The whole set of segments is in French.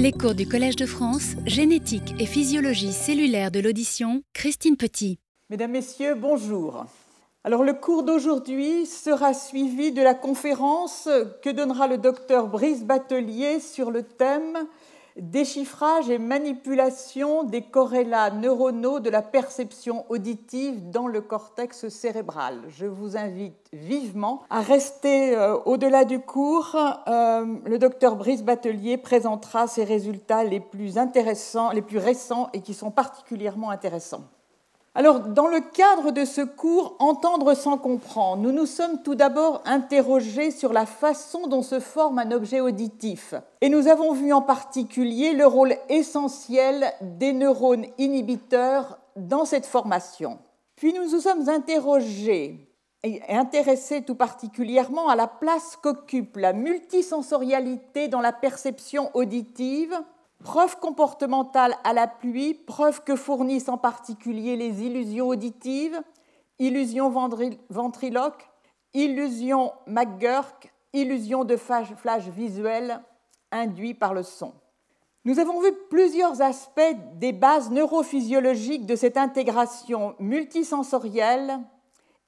Les cours du Collège de France, génétique et physiologie cellulaire de l'audition, Christine Petit. Mesdames, Messieurs, bonjour. Alors le cours d'aujourd'hui sera suivi de la conférence que donnera le docteur Brice Batelier sur le thème déchiffrage et manipulation des corrélats neuronaux de la perception auditive dans le cortex cérébral. Je vous invite vivement à rester euh, au-delà du cours. Euh, le docteur Brice Batelier présentera ses résultats les plus intéressants, les plus récents et qui sont particulièrement intéressants. Alors, dans le cadre de ce cours Entendre sans comprendre, nous nous sommes tout d'abord interrogés sur la façon dont se forme un objet auditif. Et nous avons vu en particulier le rôle essentiel des neurones inhibiteurs dans cette formation. Puis nous nous sommes interrogés et intéressés tout particulièrement à la place qu'occupe la multisensorialité dans la perception auditive Preuve comportementale à la pluie, preuve que fournissent en particulier les illusions auditives, illusions ventriloques, illusions McGurk, illusions de flash visuel induits par le son. Nous avons vu plusieurs aspects des bases neurophysiologiques de cette intégration multisensorielle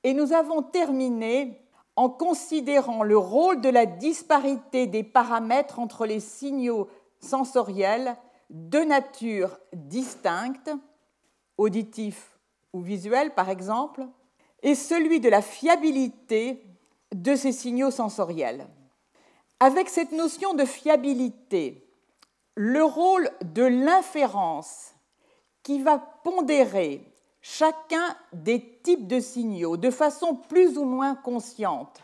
et nous avons terminé en considérant le rôle de la disparité des paramètres entre les signaux sensoriels de nature distincte, auditif ou visuel par exemple, et celui de la fiabilité de ces signaux sensoriels. Avec cette notion de fiabilité, le rôle de l'inférence qui va pondérer chacun des types de signaux de façon plus ou moins consciente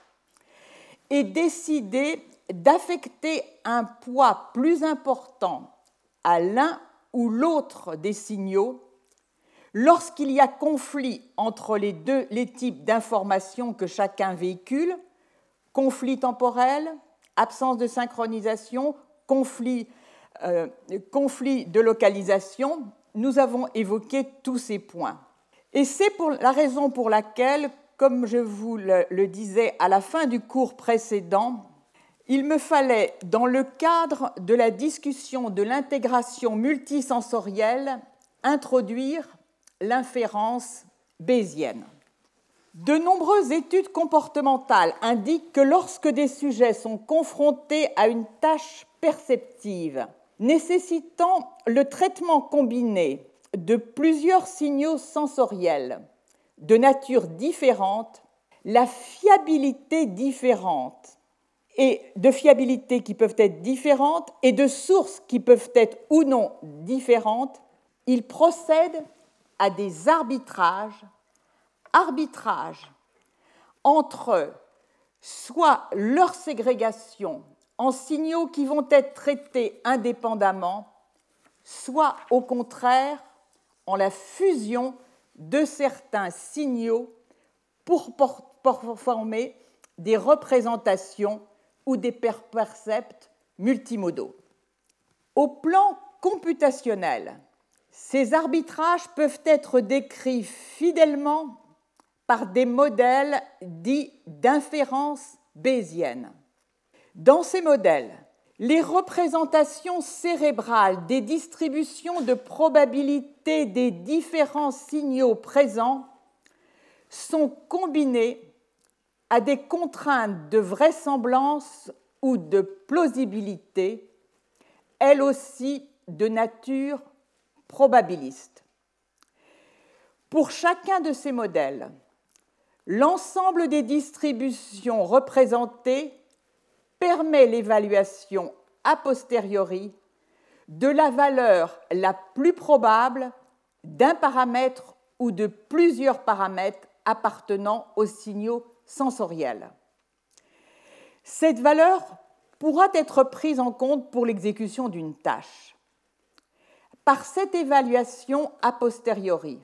et décider d'affecter un poids plus important à l'un ou l'autre des signaux lorsqu'il y a conflit entre les deux les types d'informations que chacun véhicule, conflit temporel, absence de synchronisation, conflit, euh, de localisation, nous avons évoqué tous ces points. Et c'est pour la raison pour laquelle, comme je vous le disais à la fin du cours précédent, il me fallait, dans le cadre de la discussion de l'intégration multisensorielle, introduire l'inférence bayésienne. De nombreuses études comportementales indiquent que lorsque des sujets sont confrontés à une tâche perceptive nécessitant le traitement combiné de plusieurs signaux sensoriels de nature différente, la fiabilité différente et de fiabilité qui peuvent être différentes et de sources qui peuvent être ou non différentes, il procède à des arbitrages, arbitrages entre soit leur ségrégation en signaux qui vont être traités indépendamment, soit au contraire en la fusion de certains signaux pour former des représentations ou des percepts multimodaux. Au plan computationnel, ces arbitrages peuvent être décrits fidèlement par des modèles dits d'inférence bayésienne. Dans ces modèles, les représentations cérébrales des distributions de probabilité des différents signaux présents sont combinées à des contraintes de vraisemblance ou de plausibilité, elles aussi de nature probabiliste. Pour chacun de ces modèles, l'ensemble des distributions représentées permet l'évaluation a posteriori de la valeur la plus probable d'un paramètre ou de plusieurs paramètres appartenant aux signaux sensorielle. Cette valeur pourra être prise en compte pour l'exécution d'une tâche. Par cette évaluation a posteriori,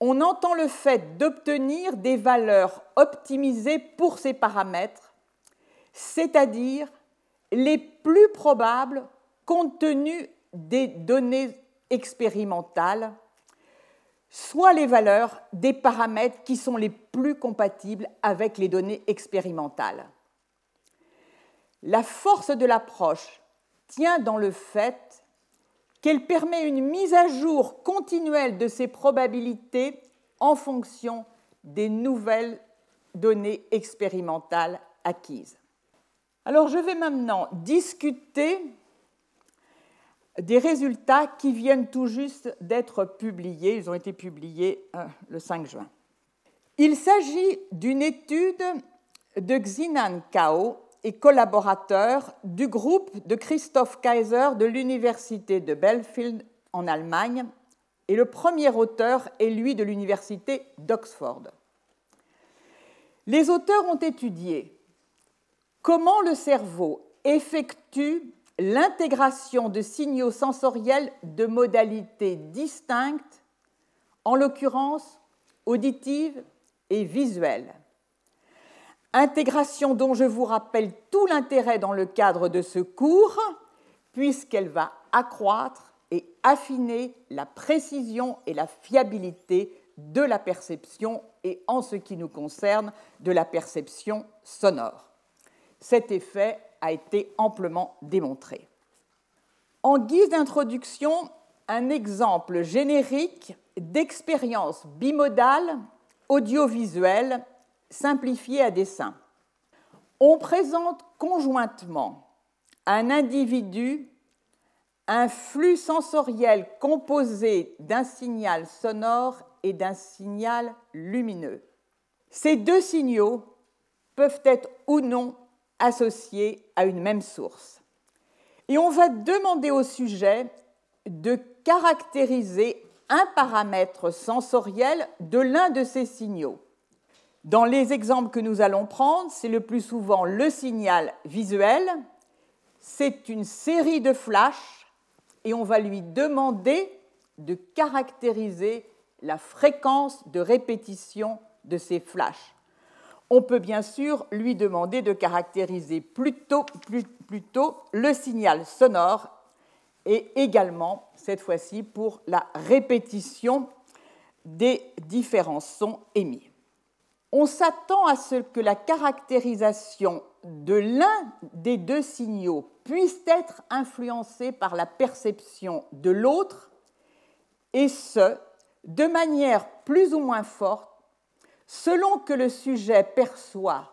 on entend le fait d'obtenir des valeurs optimisées pour ces paramètres, c'est-à-dire les plus probables compte tenu des données expérimentales soit les valeurs des paramètres qui sont les plus compatibles avec les données expérimentales. La force de l'approche tient dans le fait qu'elle permet une mise à jour continuelle de ces probabilités en fonction des nouvelles données expérimentales acquises. Alors je vais maintenant discuter des résultats qui viennent tout juste d'être publiés. Ils ont été publiés euh, le 5 juin. Il s'agit d'une étude de Xinan Kao et collaborateurs du groupe de Christoph Kaiser de l'Université de Belfield en Allemagne, et le premier auteur est lui de l'Université d'Oxford. Les auteurs ont étudié comment le cerveau effectue l'intégration de signaux sensoriels de modalités distinctes, en l'occurrence auditives et visuelles. Intégration dont je vous rappelle tout l'intérêt dans le cadre de ce cours, puisqu'elle va accroître et affiner la précision et la fiabilité de la perception et en ce qui nous concerne de la perception sonore. Cet effet a été amplement démontré. En guise d'introduction, un exemple générique d'expérience bimodale audiovisuelle simplifiée à dessin. On présente conjointement à un individu un flux sensoriel composé d'un signal sonore et d'un signal lumineux. Ces deux signaux peuvent être ou non associés à une même source. Et on va demander au sujet de caractériser un paramètre sensoriel de l'un de ces signaux. Dans les exemples que nous allons prendre, c'est le plus souvent le signal visuel. C'est une série de flashs et on va lui demander de caractériser la fréquence de répétition de ces flashs. On peut bien sûr lui demander de caractériser plutôt, le signal sonore et également, cette fois-ci, pour la répétition des différents sons émis. On s'attend à ce que la caractérisation de l'un des deux signaux puisse être influencée par la perception de l'autre, et ce, de manière plus ou moins forte, selon que le sujet perçoit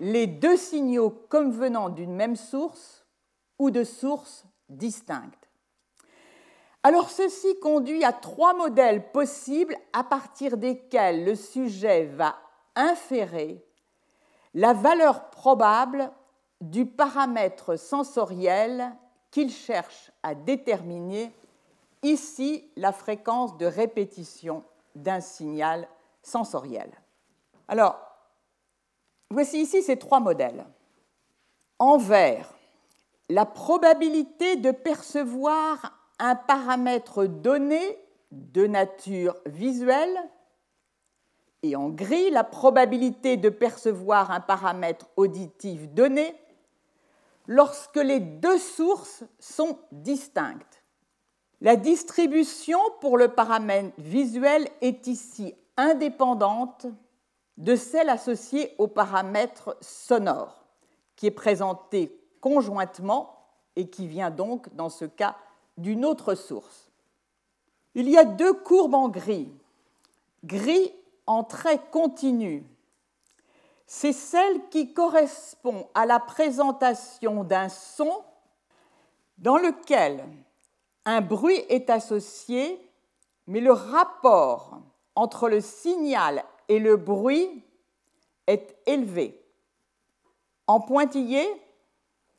les deux signaux comme venant d'une même source ou de sources distinctes. Alors ceci conduit à trois modèles possibles à partir desquels le sujet va inférer la valeur probable du paramètre sensoriel qu'il cherche à déterminer, ici la fréquence de répétition d'un signal sensoriel. Alors, voici ici ces trois modèles. En vert, la probabilité de percevoir un paramètre donné de nature visuelle et en gris la probabilité de percevoir un paramètre auditif donné lorsque les deux sources sont distinctes. La distribution pour le paramètre visuel est ici indépendante de celle associée au paramètre sonore, qui est présenté conjointement et qui vient donc, dans ce cas, d'une autre source. Il y a deux courbes en gris. Gris en trait continu. C'est celle qui correspond à la présentation d'un son dans lequel un bruit est associé, mais le rapport entre le signal et le bruit est élevé. En pointillé,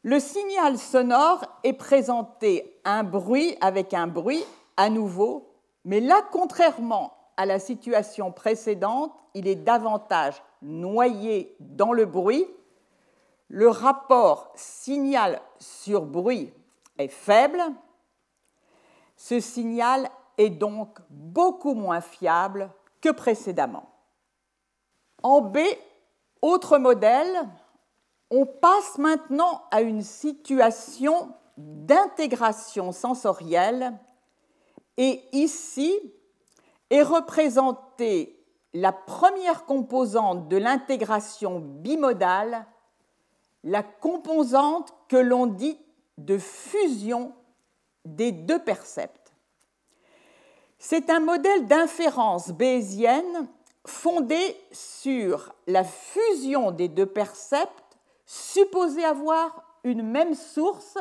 le signal sonore est présenté un bruit avec un bruit à nouveau, mais là, contrairement à la situation précédente, il est davantage noyé dans le bruit. Le rapport signal sur bruit est faible. Ce signal est donc beaucoup moins fiable que précédemment. En B, autre modèle, on passe maintenant à une situation d'intégration sensorielle et ici est représentée la première composante de l'intégration bimodale, la composante que l'on dit de fusion des deux percepts. C'est un modèle d'inférence bayésienne fondé sur la fusion des deux percepts supposés avoir une même source,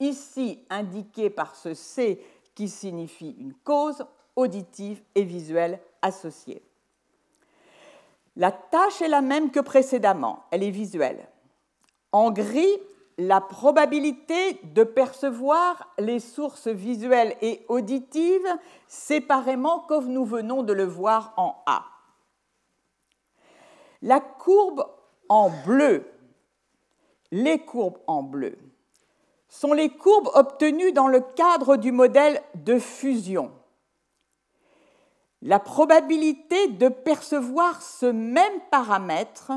ici indiquée par ce C qui signifie une cause auditive et visuelle associée. La tâche est la même que précédemment, elle est visuelle. En gris, la probabilité de percevoir les sources visuelles et auditives séparément comme nous venons de le voir en A. La courbe en bleu, les courbes en bleu, sont les courbes obtenues dans le cadre du modèle de fusion. La probabilité de percevoir ce même paramètre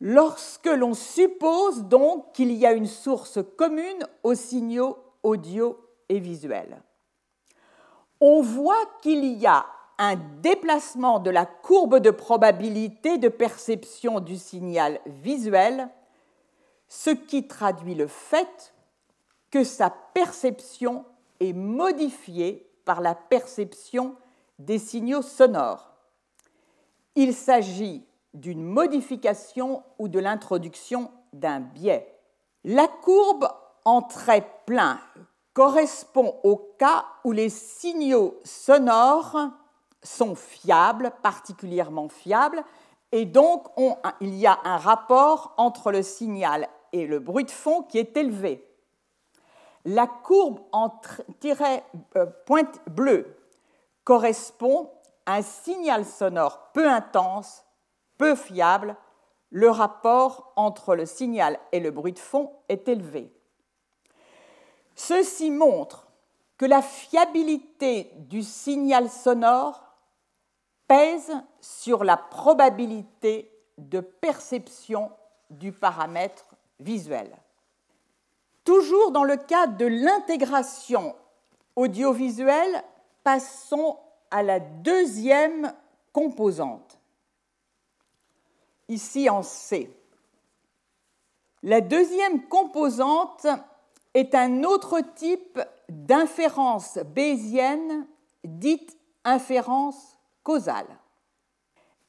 lorsque l'on suppose donc qu'il y a une source commune aux signaux audio et visuels. On voit qu'il y a un déplacement de la courbe de probabilité de perception du signal visuel, ce qui traduit le fait que sa perception est modifiée par la perception des signaux sonores. Il s'agit d'une modification ou de l'introduction d'un biais. La courbe en trait plein correspond au cas où les signaux sonores sont fiables, particulièrement fiables, et donc il y a un rapport entre le signal et le bruit de fond qui est élevé. La courbe en tiret euh, pointe bleue correspond à un signal sonore peu intense peu fiable, le rapport entre le signal et le bruit de fond est élevé. Ceci montre que la fiabilité du signal sonore pèse sur la probabilité de perception du paramètre visuel. Toujours dans le cadre de l'intégration audiovisuelle, passons à la deuxième composante ici en C. La deuxième composante est un autre type d'inférence bayésienne dite inférence causale.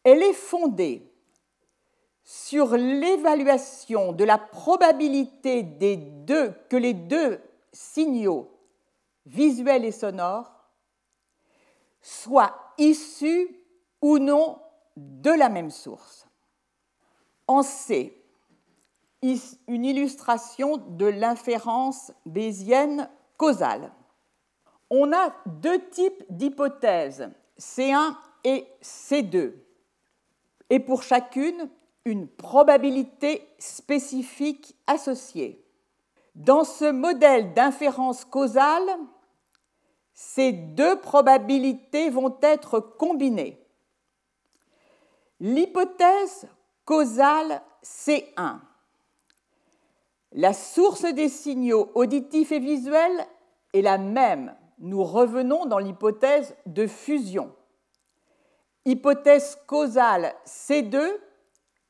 Elle est fondée sur l'évaluation de la probabilité des deux, que les deux signaux visuels et sonores soient issus ou non de la même source. En C, une illustration de l'inférence bayésienne causale. On a deux types d'hypothèses, C1 et C2, et pour chacune, une probabilité spécifique associée. Dans ce modèle d'inférence causale, ces deux probabilités vont être combinées. L'hypothèse causal C1. La source des signaux auditifs et visuels est la même. Nous revenons dans l'hypothèse de fusion. Hypothèse causale C2,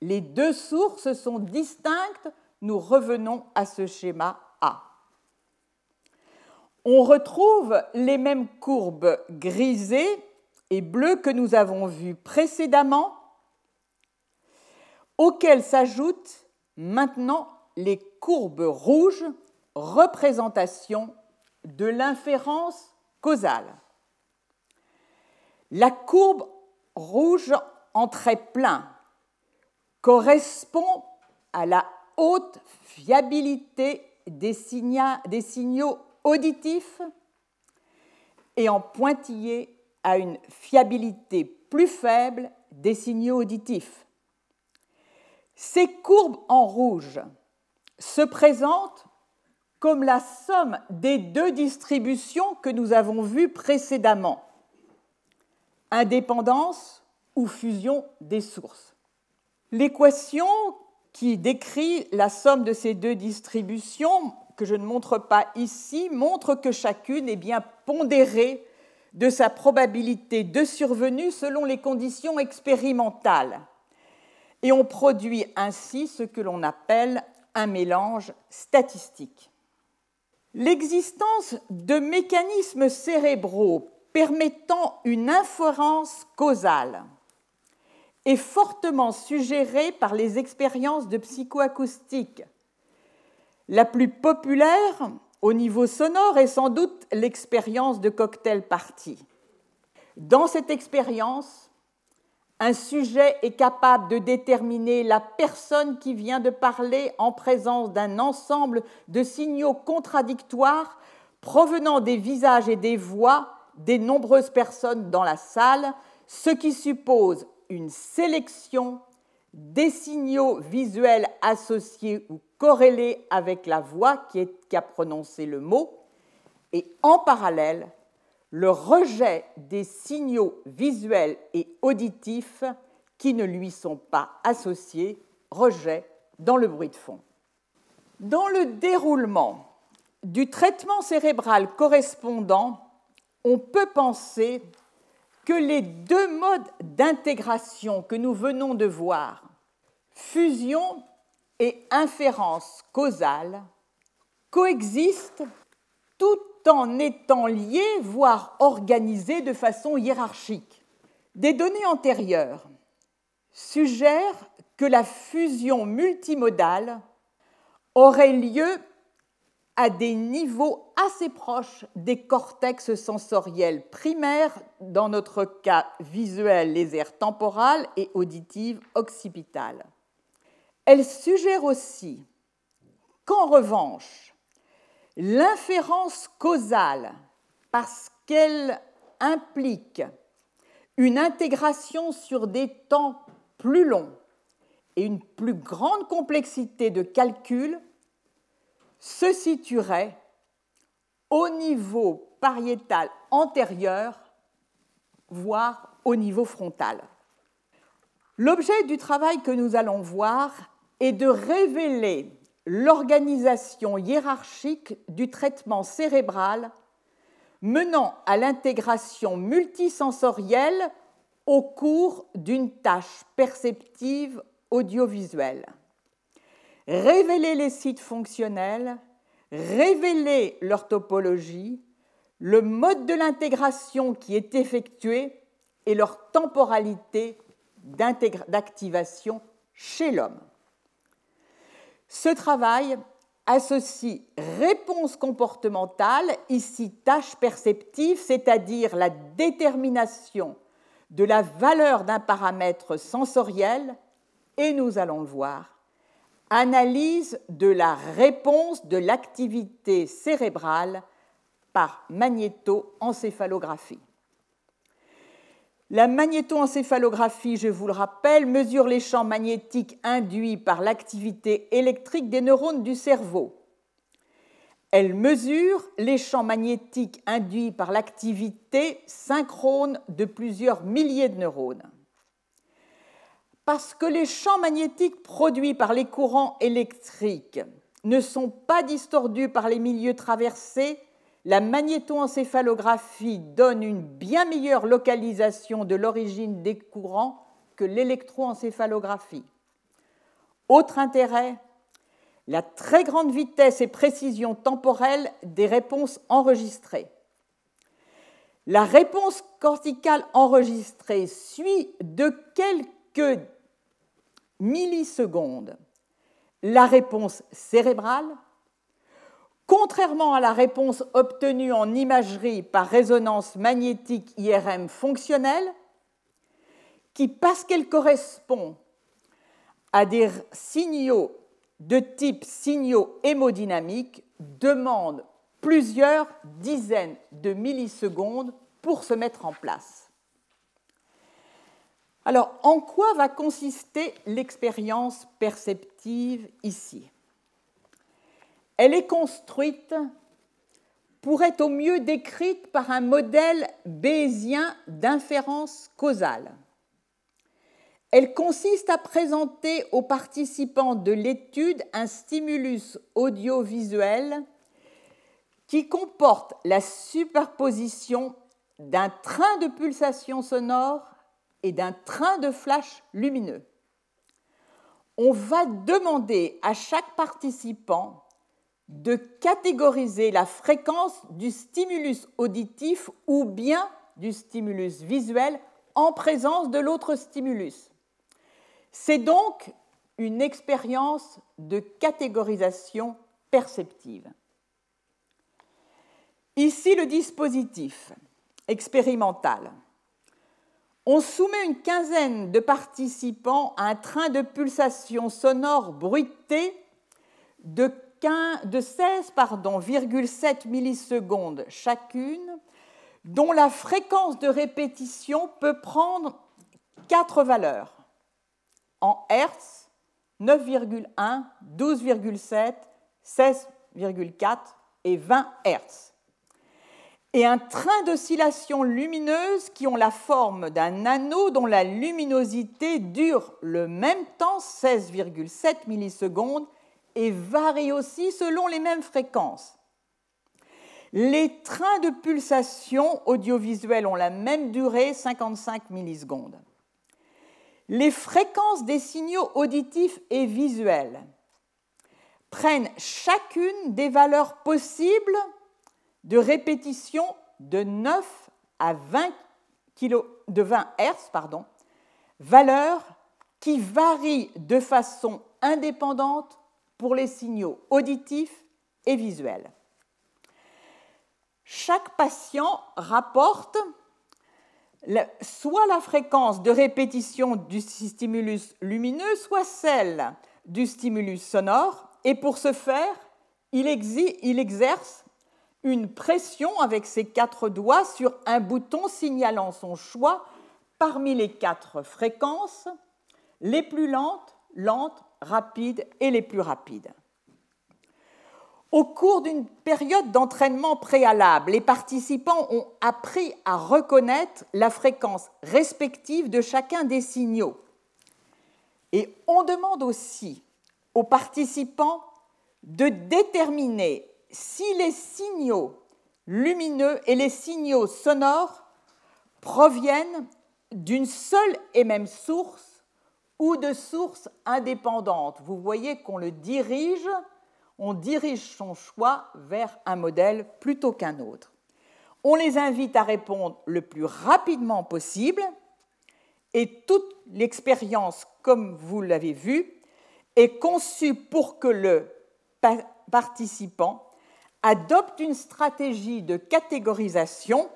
les deux sources sont distinctes. Nous revenons à ce schéma A. On retrouve les mêmes courbes grisées et bleues que nous avons vues précédemment auxquelles s'ajoutent maintenant les courbes rouges, représentation de l'inférence causale. La courbe rouge en trait plein correspond à la haute fiabilité des, des signaux auditifs et en pointillé à une fiabilité plus faible des signaux auditifs. Ces courbes en rouge se présentent comme la somme des deux distributions que nous avons vues précédemment, indépendance ou fusion des sources. L'équation qui décrit la somme de ces deux distributions, que je ne montre pas ici, montre que chacune est bien pondérée de sa probabilité de survenue selon les conditions expérimentales et on produit ainsi ce que l'on appelle un mélange statistique. L'existence de mécanismes cérébraux permettant une inférence causale est fortement suggérée par les expériences de psychoacoustique. La plus populaire au niveau sonore est sans doute l'expérience de cocktail party. Dans cette expérience, un sujet est capable de déterminer la personne qui vient de parler en présence d'un ensemble de signaux contradictoires provenant des visages et des voix des nombreuses personnes dans la salle, ce qui suppose une sélection des signaux visuels associés ou corrélés avec la voix qui, a prononcé le mot, et en parallèle le rejet des signaux visuels et auditifs qui ne lui sont pas associés, rejet dans le bruit de fond. Dans le déroulement du traitement cérébral correspondant, on peut penser que les deux modes d'intégration que nous venons de voir, fusion et inférence causale, coexistent tout en étant liés, voire organisés de façon hiérarchique. Des données antérieures suggèrent que la fusion multimodale aurait lieu à des niveaux assez proches des cortex sensoriels primaires, dans notre cas visuel, les aires temporales et auditives occipitales. Elle suggère aussi qu'en revanche, L'inférence causale, parce qu'elle implique une intégration sur des temps plus longs et une plus grande complexité de calcul, se situerait au niveau pariétal antérieur, voire au niveau frontal. L'objet du travail que nous allons voir est de révéler l'organisation hiérarchique du traitement cérébral menant à l'intégration multisensorielle au cours d'une tâche perceptive audiovisuelle. Révéler les sites fonctionnels, révéler leur topologie, le mode de l'intégration qui est effectué et leur temporalité d'activation chez l'homme. Ce travail associe réponse comportementale, ici tâche perceptive, c'est-à-dire la détermination de la valeur d'un paramètre sensoriel, et nous allons le voir, analyse de la réponse de l'activité cérébrale par magnétoencéphalographie. La magnétoencéphalographie, je vous le rappelle, mesure les champs magnétiques induits par l'activité électrique des neurones du cerveau. Elle mesure les champs magnétiques induits par l'activité synchrone de plusieurs milliers de neurones. Parce que les champs magnétiques produits par les courants électriques ne sont pas distordus par les milieux traversés, la magnétoencéphalographie donne une bien meilleure localisation de l'origine des courants que l'électroencéphalographie. Autre intérêt, la très grande vitesse et précision temporelle des réponses enregistrées. La réponse corticale enregistrée suit de quelques millisecondes la réponse cérébrale Contrairement à la réponse obtenue en imagerie par résonance magnétique IRM fonctionnelle, qui, parce qu'elle correspond à des signaux de type signaux hémodynamiques, demande plusieurs dizaines de millisecondes pour se mettre en place. Alors, en quoi va consister l'expérience perceptive ici? Elle est construite pour être au mieux décrite par un modèle bayésien d'inférence causale. Elle consiste à présenter aux participants de l'étude un stimulus audiovisuel qui comporte la superposition d'un train de pulsations sonores et d'un train de flash lumineux. on va demander à chaque participant de catégoriser la fréquence du stimulus auditif ou bien du stimulus visuel en présence de l'autre stimulus. C'est donc une expérience de catégorisation perceptive. Ici le dispositif expérimental. On soumet une quinzaine de participants à un train de pulsation sonore bruité de, 16,7 millisecondes chacune, dont la fréquence de répétition peut prendre quatre valeurs. En Hertz, 9,1, 12,7, 16,4 et 20 Hertz. Et un train d'oscillations lumineuses qui ont la forme d'un anneau dont la luminosité dure le même temps, 16,7 millisecondes, et varie aussi selon les mêmes fréquences. Les trains de pulsation audiovisuels ont la même durée, 55 millisecondes. Les fréquences des signaux auditifs et visuels prennent chacune des valeurs possibles de répétition de 9 à 20, de 20 Hz, pardon, valeur qui varie de façon indépendante pour les signaux auditifs et visuels. Chaque patient rapporte soit la fréquence de répétition du stimulus lumineux, soit celle du stimulus sonore, et pour ce faire, il, exerce une pression avec ses quatre doigts sur un bouton signalant son choix parmi les quatre fréquences, les plus lentes, lentes, rapides et les plus rapides. Au cours d'une période d'entraînement préalable, les participants ont appris à reconnaître la fréquence respective de chacun des signaux. Et on demande aussi aux participants de déterminer si les signaux lumineux et les signaux sonores proviennent d'une seule et même source ou de sources indépendantes. Vous voyez qu'on le dirige, on dirige son choix vers un modèle plutôt qu'un autre. On les invite à répondre le plus rapidement possible et toute l'expérience, comme vous l'avez vu, est conçue pour que le participant adopte une stratégie de catégorisation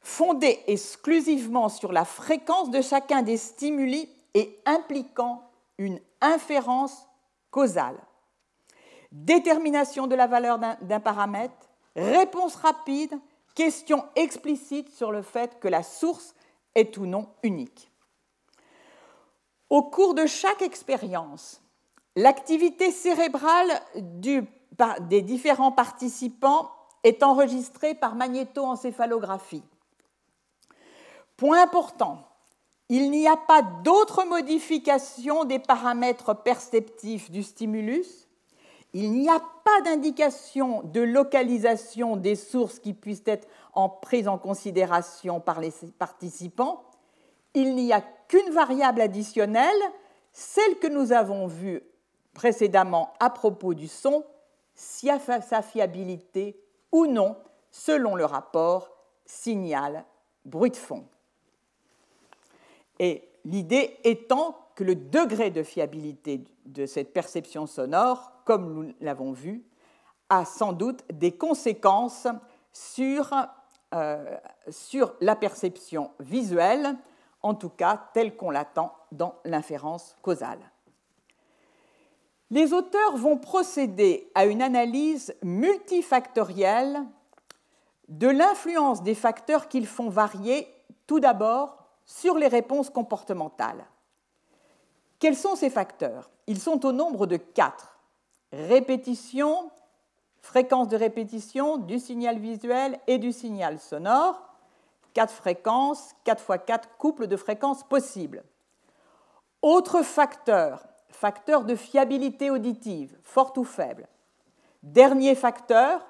fondée exclusivement sur la fréquence de chacun des stimuli et impliquant une inférence causale. Détermination de la valeur d'un paramètre, réponse rapide, question explicite sur le fait que la source est ou non unique. Au cours de chaque expérience, l'activité cérébrale des différents participants est enregistré par magnétoencéphalographie. Point important, il n'y a pas d'autre modification des paramètres perceptifs du stimulus, il n'y a pas d'indication de localisation des sources qui puissent être en prises en considération par les participants, il n'y a qu'une variable additionnelle, celle que nous avons vue précédemment à propos du son, sa fiabilité ou non selon le rapport signal-bruit de fond. Et l'idée étant que le degré de fiabilité de cette perception sonore, comme nous l'avons vu, a sans doute des conséquences sur, euh, sur la perception visuelle, en tout cas telle qu'on l'attend dans l'inférence causale. Les auteurs vont procéder à une analyse multifactorielle de l'influence des facteurs qu'ils font varier tout d'abord sur les réponses comportementales. Quels sont ces facteurs? Ils sont au nombre de quatre. Répétition, fréquence de répétition du signal visuel et du signal sonore, quatre fréquences, quatre fois quatre couples de fréquences possibles. Autres facteurs, facteur de fiabilité auditive, forte ou faible. Dernier facteur,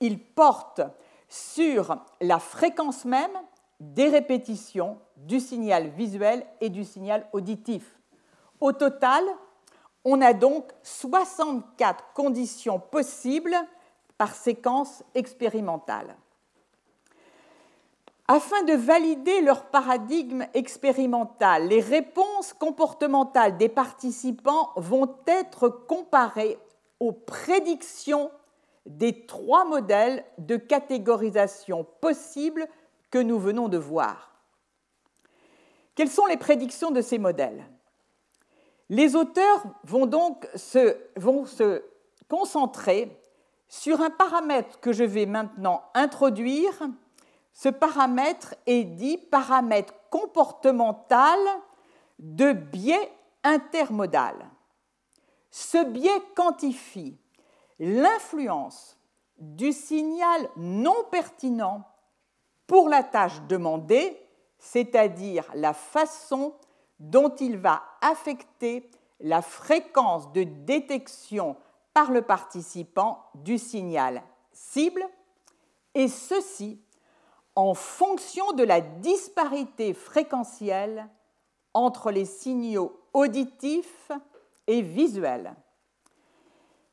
il porte sur la fréquence même des répétitions du signal visuel et du signal auditif. Au total, on a donc 64 conditions possibles par séquence expérimentale. Afin de valider leur paradigme expérimental, les réponses comportementales des participants vont être comparées aux prédictions des trois modèles de catégorisation possibles que nous venons de voir. Quelles sont les prédictions de ces modèles? Les auteurs vont donc se, se concentrer sur un paramètre que je vais maintenant introduire. Ce paramètre est dit paramètre comportemental de biais intermodal. Ce biais quantifie l'influence du signal non pertinent pour la tâche demandée, c'est-à-dire la façon dont il va affecter la fréquence de détection par le participant du signal cible, et ceci en fonction de la disparité fréquentielle entre les signaux auditifs et visuels.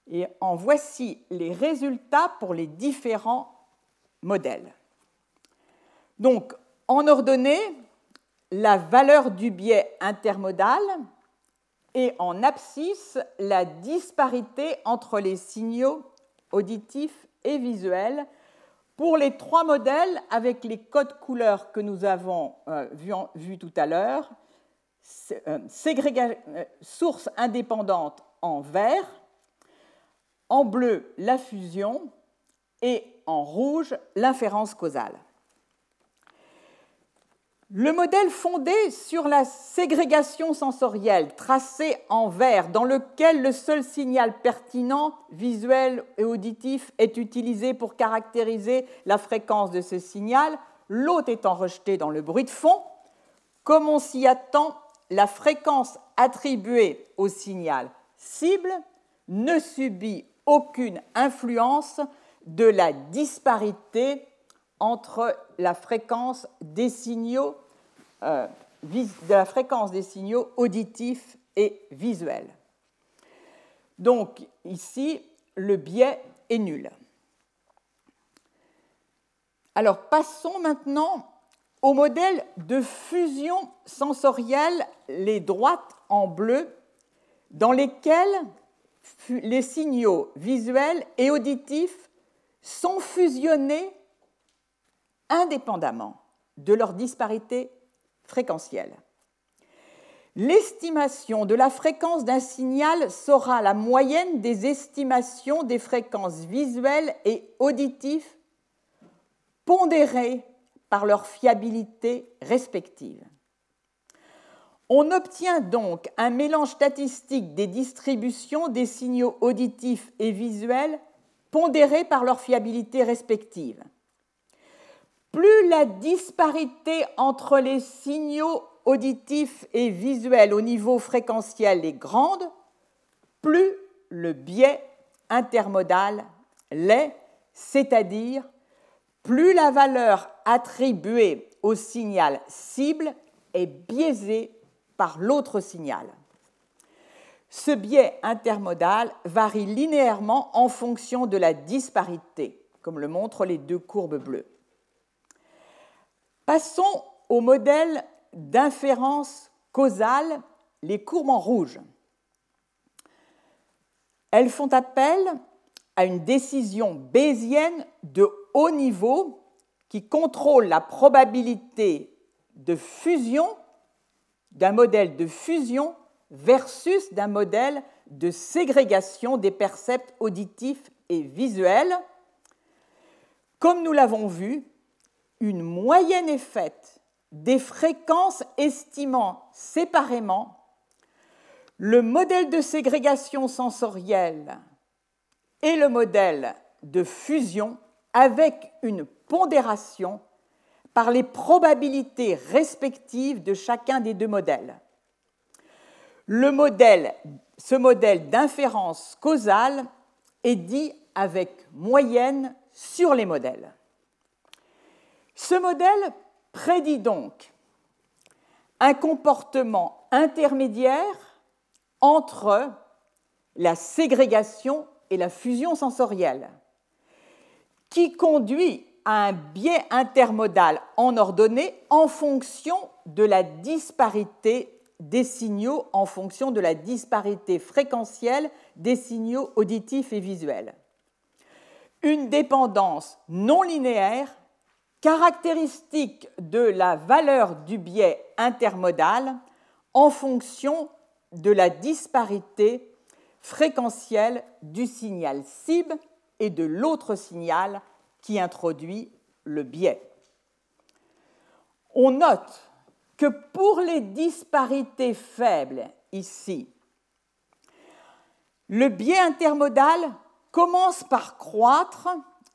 Et en voici les résultats pour les différents modèles. Donc, en ordonnée, la valeur du biais intermodal et en abscisse, la disparité entre les signaux auditifs et visuels pour les trois modèles avec les codes couleurs que nous avons euh, vus tout à l'heure, euh, euh, source indépendante en vert, en bleu la fusion et en rouge l'inférence causale. Le modèle fondé sur la ségrégation sensorielle, tracé en vert, dans lequel le seul signal pertinent, visuel et auditif, est utilisé pour caractériser la fréquence de ce signal, l'autre étant rejeté dans le bruit de fond, comme on s'y attend, la fréquence attribuée au signal cible ne subit aucune influence de la disparité entre la fréquence des signaux, euh, de la fréquence des signaux auditifs et visuels. Donc ici, le biais est nul. Alors passons maintenant au modèle de fusion sensorielle, les droites en bleu, dans lesquelles les signaux visuels et auditifs sont fusionnés indépendamment de leur disparité fréquentielle. L'estimation de la fréquence d'un signal sera la moyenne des estimations des fréquences visuelles et auditives pondérées par leur fiabilité respective. On obtient donc un mélange statistique des distributions des signaux auditifs et visuels pondérés par leur fiabilité respective. Plus la disparité entre les signaux auditifs et visuels au niveau fréquentiel est grande, plus le biais intermodal l'est, c'est-à-dire plus la valeur attribuée au signal cible est biaisée par l'autre signal. Ce biais intermodal varie linéairement en fonction de la disparité, comme le montrent les deux courbes bleues. Passons au modèle d'inférence causale, les courbes en rouge. Elles font appel à une décision bayésienne de haut niveau qui contrôle la probabilité de fusion d'un modèle de fusion versus d'un modèle de ségrégation des percepts auditifs et visuels. Comme nous l'avons vu, une moyenne est faite des fréquences estimant séparément le modèle de ségrégation sensorielle et le modèle de fusion avec une pondération par les probabilités respectives de chacun des deux modèles. Le modèle, ce modèle d'inférence causale est dit avec moyenne sur les modèles. Ce modèle prédit donc un comportement intermédiaire entre la ségrégation et la fusion sensorielle, qui conduit à un biais intermodal en ordonnée en fonction de la disparité des signaux, en fonction de la disparité fréquentielle des signaux auditifs et visuels. Une dépendance non linéaire caractéristique de la valeur du biais intermodal en fonction de la disparité fréquentielle du signal cible et de l'autre signal qui introduit le biais. On note que pour les disparités faibles ici, le biais intermodal commence par croître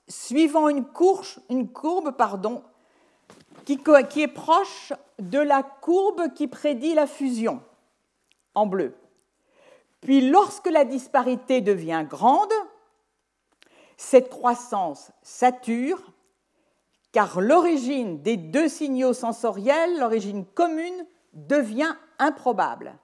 suivant une, courbe qui est proche de la courbe qui prédit la fusion, en bleu. Puis lorsque la disparité devient grande, cette croissance sature car l'origine des deux signaux sensoriels, l'origine commune, devient improbable.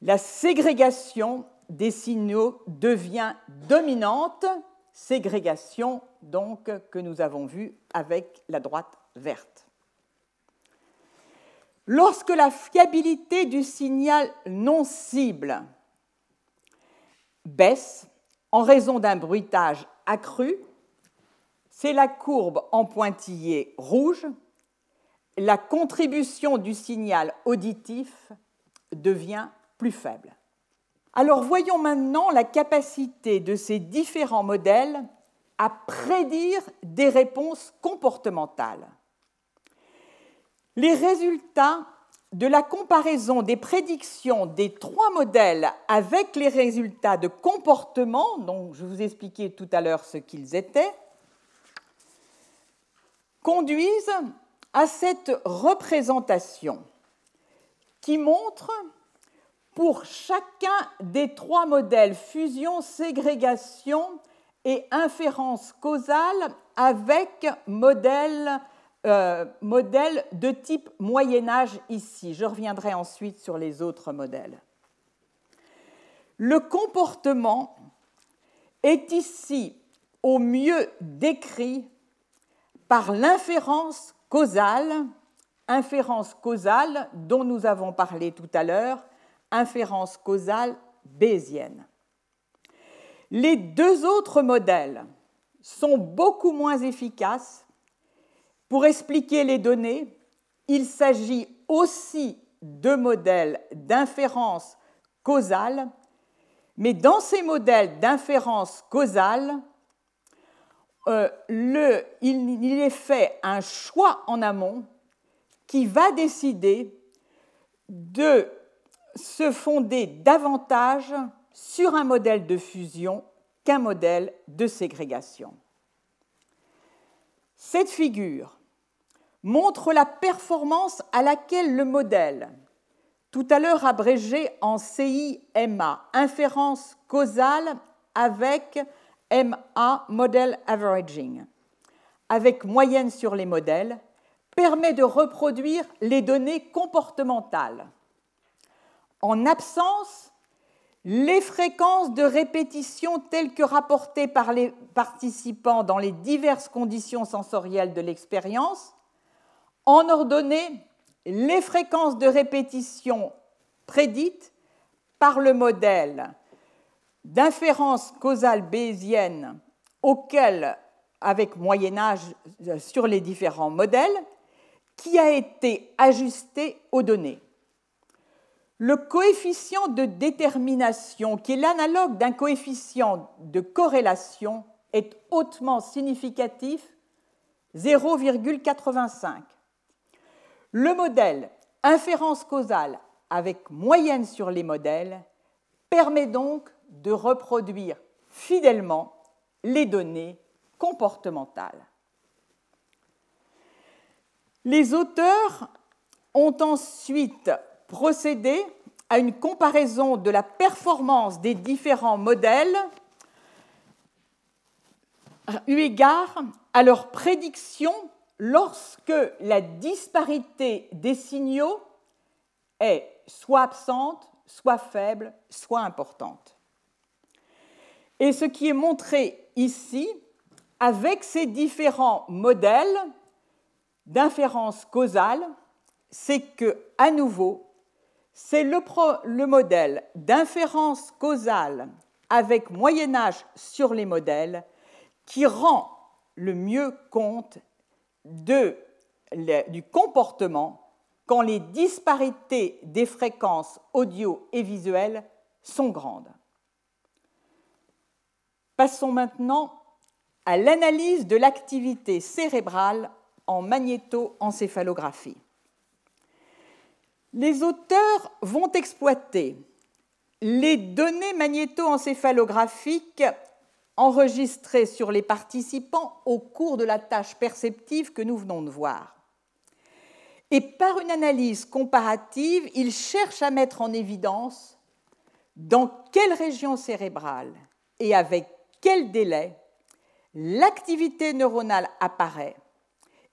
La ségrégation des signaux devient dominante, ségrégation donc que nous avons vue avec la droite verte. Lorsque la fiabilité du signal non cible baisse en raison d'un bruitage accru, c'est la courbe en pointillé rouge, la contribution du signal auditif devient plus faible. Alors voyons maintenant la capacité de ces différents modèles à prédire des réponses comportementales. Les résultats de la comparaison des prédictions des trois modèles avec les résultats de comportement, dont je vous expliquais tout à l'heure ce qu'ils étaient, conduisent à cette représentation qui montre pour chacun des trois modèles fusion, ségrégation et inférence causale avec modèle, euh, de type Moyen Âge ici. Je reviendrai ensuite sur les autres modèles. Le comportement est ici au mieux décrit par l'inférence causale, inférence causale dont nous avons parlé tout à l'heure, inférence causale bayésienne. Les deux autres modèles sont beaucoup moins efficaces pour expliquer les données. Il s'agit aussi de modèles d'inférence causale, mais dans ces modèles d'inférence causale, euh, il, est fait un choix en amont qui va décider de se fonder davantage sur un modèle de fusion qu'un modèle de ségrégation. Cette figure montre la performance à laquelle le modèle, tout à l'heure abrégé en CIMA, inférence causale avec MA, Model Averaging, avec moyenne sur les modèles, permet de reproduire les données comportementales. En absence, les fréquences de répétition telles que rapportées par les participants dans les diverses conditions sensorielles de l'expérience, en ordonnée, les fréquences de répétition prédites par le modèle d'inférence causale bayésienne auquel, avec Moyen Âge euh, sur les différents modèles, qui a été ajusté aux données. Le coefficient de détermination, qui est l'analogue d'un coefficient de corrélation, est hautement significatif, 0,85. Le modèle inférence causale avec moyenne sur les modèles permet donc de reproduire fidèlement les données comportementales. Les auteurs ont ensuite procédé à une comparaison de la performance des différents modèles eu égard à leurs prédictions lorsque la disparité des signaux est soit absente, soit faible, soit importante. Et ce qui est montré ici, avec ces différents modèles d'inférence causale, c'est que, à nouveau, c'est le, le, modèle d'inférence causale avec Moyen Âge sur les modèles qui rend le mieux compte du comportement quand les disparités des fréquences audio et visuelles sont grandes. Passons maintenant à l'analyse de l'activité cérébrale en magnétoencéphalographie. Les auteurs vont exploiter les données magnétoencéphalographiques enregistrées sur les participants au cours de la tâche perceptive que nous venons de voir. Et par une analyse comparative, ils cherchent à mettre en évidence dans quelle région cérébrale et avec quel délai l'activité neuronale apparaît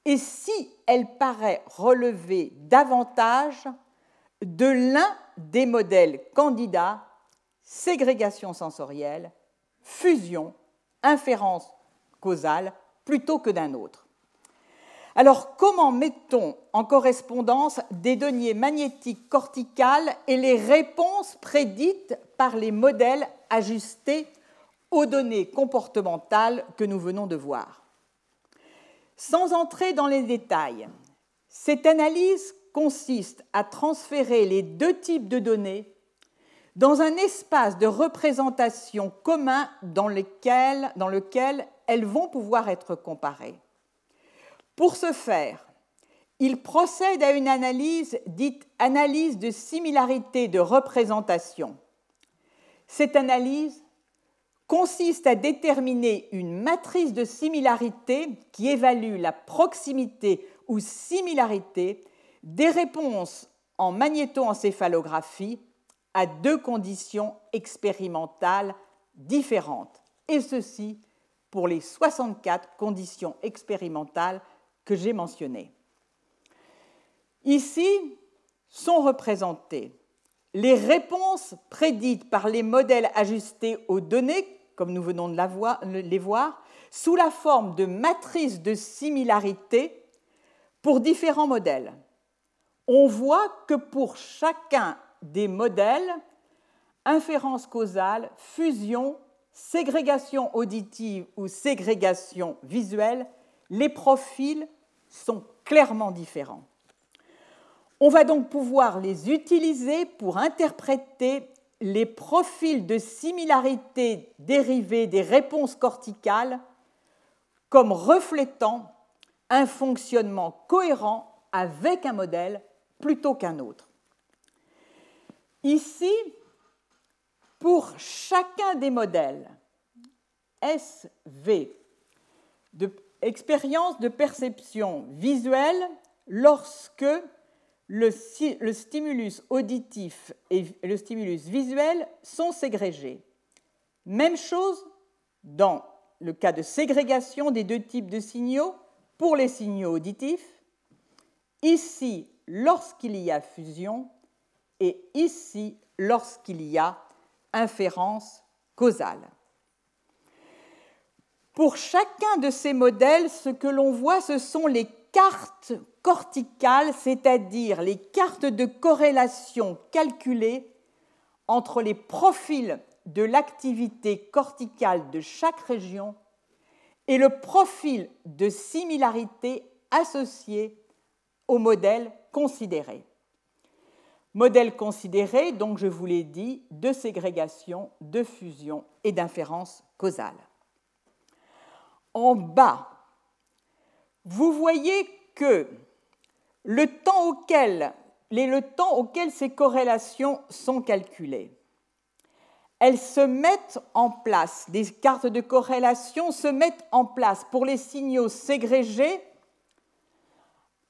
et si elle paraît relever davantage de l'un des modèles candidats, ségrégation sensorielle, fusion, inférence causale, plutôt que d'un autre. Alors, comment mettons en correspondance des données magnétiques corticales et les réponses prédites par les modèles ajustés aux données comportementales que nous venons de voir? Sans entrer dans les détails, cette analyse consiste à transférer les deux types de données dans un espace de représentation commun dans lequel, elles vont pouvoir être comparées. Pour ce faire, il procède à une analyse dite analyse de similarité de représentation. Cette analyse consiste à déterminer une matrice de similarité qui évalue la proximité ou similarité des réponses en magnétoencéphalographie à deux conditions expérimentales différentes, et ceci pour les 64 conditions expérimentales que j'ai mentionnées. Ici sont représentées les réponses prédites par les modèles ajustés aux données comme nous venons de les voir, sous la forme de matrices de similarité pour différents modèles. On voit que pour chacun des modèles, inférence causale, fusion, ségrégation auditive ou ségrégation visuelle, les profils sont clairement différents. On va donc pouvoir les utiliser pour interpréter les profils de similarité dérivés des réponses corticales comme reflétant un fonctionnement cohérent avec un modèle plutôt qu'un autre. Ici, pour chacun des modèles SV, expérience de perception visuelle lorsque le, stimulus auditif et le stimulus visuel sont ségrégés. Même chose dans le cas de ségrégation des deux types de signaux pour les signaux auditifs, ici lorsqu'il y a fusion et ici lorsqu'il y a inférence causale. Pour chacun de ces modèles, ce que l'on voit, ce sont les cartes corticales, c'est-à-dire les cartes de corrélation calculées entre les profils de l'activité corticale de chaque région et le profil de similarité associé au modèle considéré. Modèle considéré, donc je vous l'ai dit, de ségrégation, de fusion et d'inférence causale. En bas, vous voyez que le temps auquel, le temps auquel ces corrélations sont calculées, elles se mettent en place, des cartes de corrélation se mettent en place pour les signaux ségrégés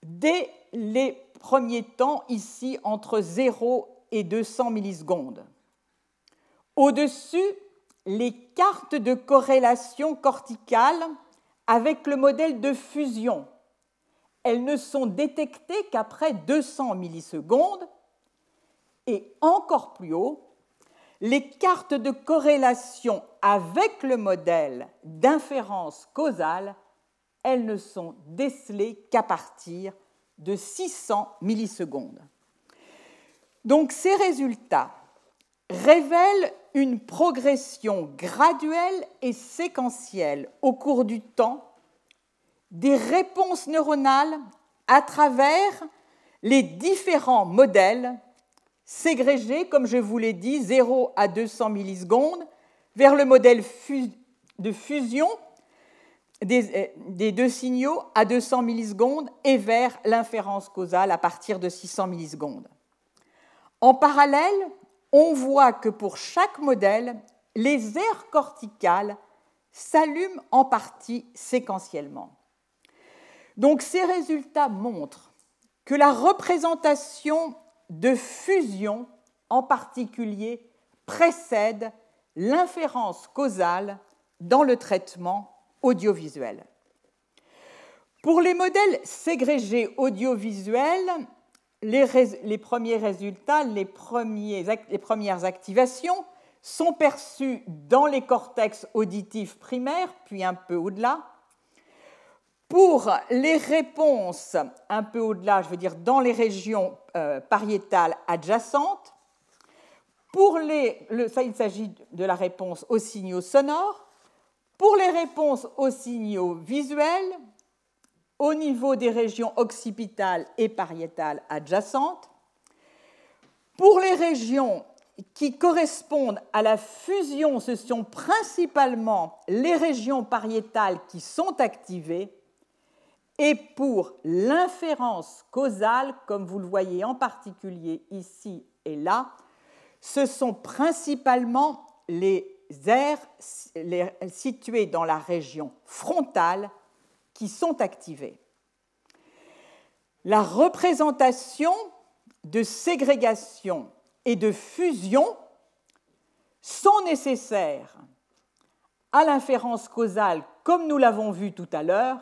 dès les premiers temps, ici entre 0 et 200 millisecondes. Au-dessus, les cartes de corrélation corticale avec le modèle de fusion. Elles ne sont détectées qu'après 200 millisecondes et encore plus haut, les cartes de corrélation avec le modèle d'inférence causale, elles ne sont décelées qu'à partir de 600 millisecondes. Donc ces résultats révèlent une progression graduelle et séquentielle au cours du temps des réponses neuronales à travers les différents modèles ségrégés, comme je vous l'ai dit, 0 à 200 millisecondes, vers le modèle de fusion euh, des, deux signaux à 200 millisecondes et vers l'inférence causale à partir de 600 millisecondes. En parallèle, on voit que pour chaque modèle, les aires corticales s'allument en partie séquentiellement. Donc ces résultats montrent que la représentation de fusion en particulier précède l'inférence causale dans le traitement audiovisuel. Pour les modèles ségrégés audiovisuels, les, premiers résultats, les, les premières activations sont perçus dans les cortex auditifs primaires, puis un peu au-delà. Pour les réponses un peu au-delà, je veux dire dans les régions euh, pariétales adjacentes, pour les, ça, il s'agit de la réponse aux signaux sonores. Pour les réponses aux signaux visuels, au niveau des régions occipitales et pariétales adjacentes, pour les régions qui correspondent à la fusion, ce sont principalement les régions pariétales qui sont activées, et pour l'inférence causale, comme vous le voyez en particulier ici et là, ce sont principalement les situées dans la région frontale qui sont activées. La représentation de ségrégation et de fusion sont nécessaires à l'inférence causale comme nous l'avons vu tout à l'heure.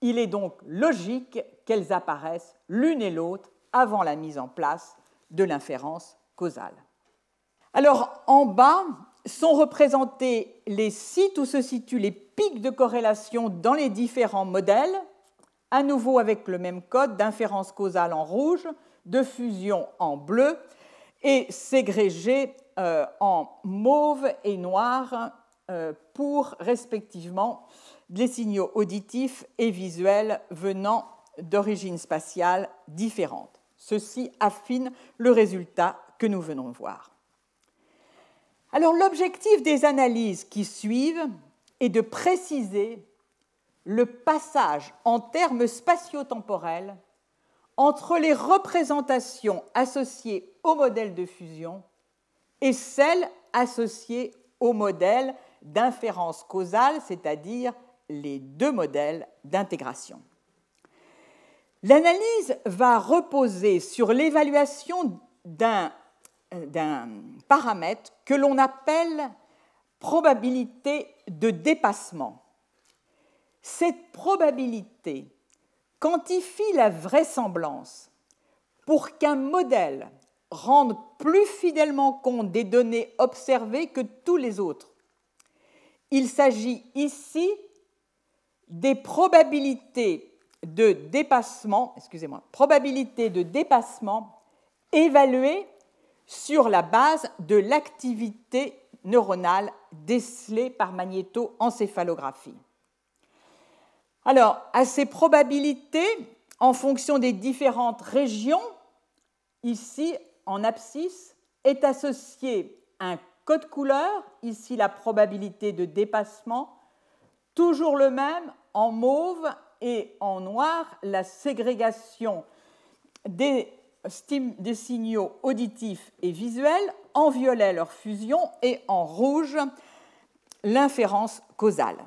Il est donc logique qu'elles apparaissent l'une et l'autre avant la mise en place de l'inférence causale. Alors en bas sont représentés les sites où se situent les pics de corrélation dans les différents modèles, à nouveau avec le même code d'inférence causale en rouge, de fusion en bleu et ségrégés euh, en mauve et noir euh, pour respectivement les signaux auditifs et visuels venant d'origines spatiales différentes. Ceci affine le résultat que nous venons de voir. Alors l'objectif des analyses qui suivent est de préciser le passage en termes spatio-temporels entre les représentations associées au modèle de fusion et celles associées au modèle d'inférence causale, c'est-à-dire les deux modèles d'intégration. L'analyse va reposer sur l'évaluation d'un d'un paramètre que l'on appelle probabilité de dépassement. Cette probabilité quantifie la vraisemblance pour qu'un modèle rende plus fidèlement compte des données observées que tous les autres. Il s'agit ici des probabilités de dépassement, excusez-moi, probabilités de dépassement évaluées sur la base de l'activité neuronale décelée par magnétoencéphalographie. Alors, à ces probabilités, en fonction des différentes régions, ici en abscisse, est associé un code couleur, ici la probabilité de dépassement, toujours le même en mauve et en noir, la ségrégation des des signaux auditifs et visuels, en violet leur fusion et en rouge l'inférence causale.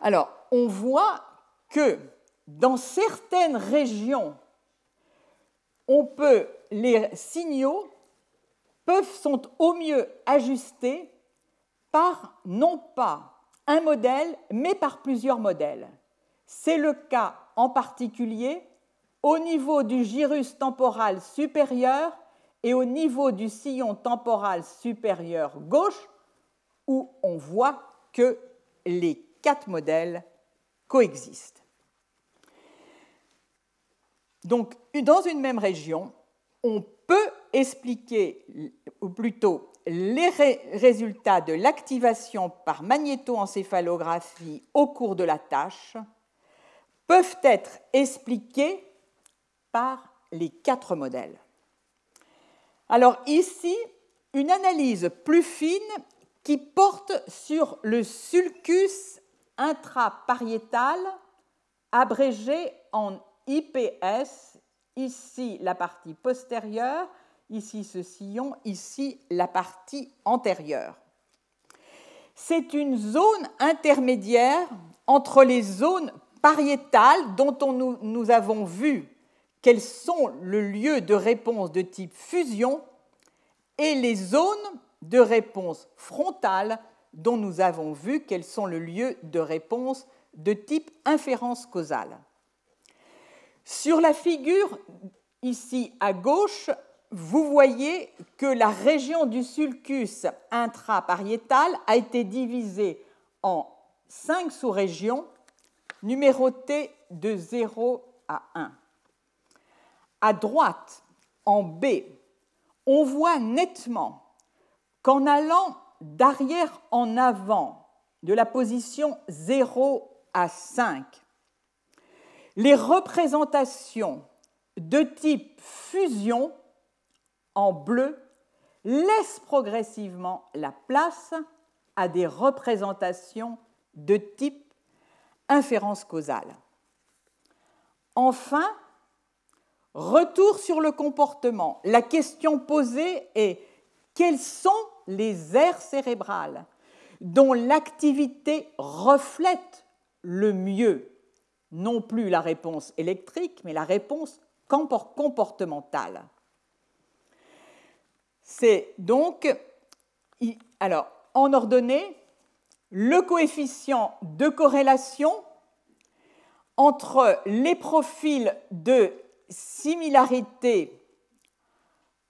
Alors, on voit que dans certaines régions, les signaux peuvent, sont au mieux ajustés par non pas un modèle, mais par plusieurs modèles. C'est le cas en particulier au niveau du gyrus temporal supérieur et au niveau du sillon temporal supérieur gauche, où on voit que les quatre modèles coexistent. Donc, dans une même région, on peut expliquer, ou plutôt les résultats de l'activation par magnétoencéphalographie au cours de la tâche peuvent être expliqués par les quatre modèles. Alors ici, une analyse plus fine qui porte sur le sulcus intrapariétal abrégé en IPS, ici la partie postérieure, ici ce sillon, ici la partie antérieure. C'est une zone intermédiaire entre les zones pariétales dont nous avons vu qu'elles sont le lieu de réponse de type fusion et les zones de réponse frontale dont nous avons vu qu'elles sont le lieu de réponse de type inférence causale? Sur la figure ici à gauche, vous voyez que la région du sulcus intrapariétal a été divisée en cinq sous-régions numérotées de 0 à 1. À droite, en B, on voit nettement qu'en allant d'arrière en avant de la position 0 à 5, les représentations de type fusion en bleu laissent progressivement la place à des représentations de type inférence causale. Enfin, retour sur le comportement. La question posée est quelles sont les aires cérébrales dont l'activité reflète le mieux? Non plus la réponse électrique, mais la réponse comportementale. C'est donc, alors, en ordonnée, le coefficient de corrélation entre les profils de similarité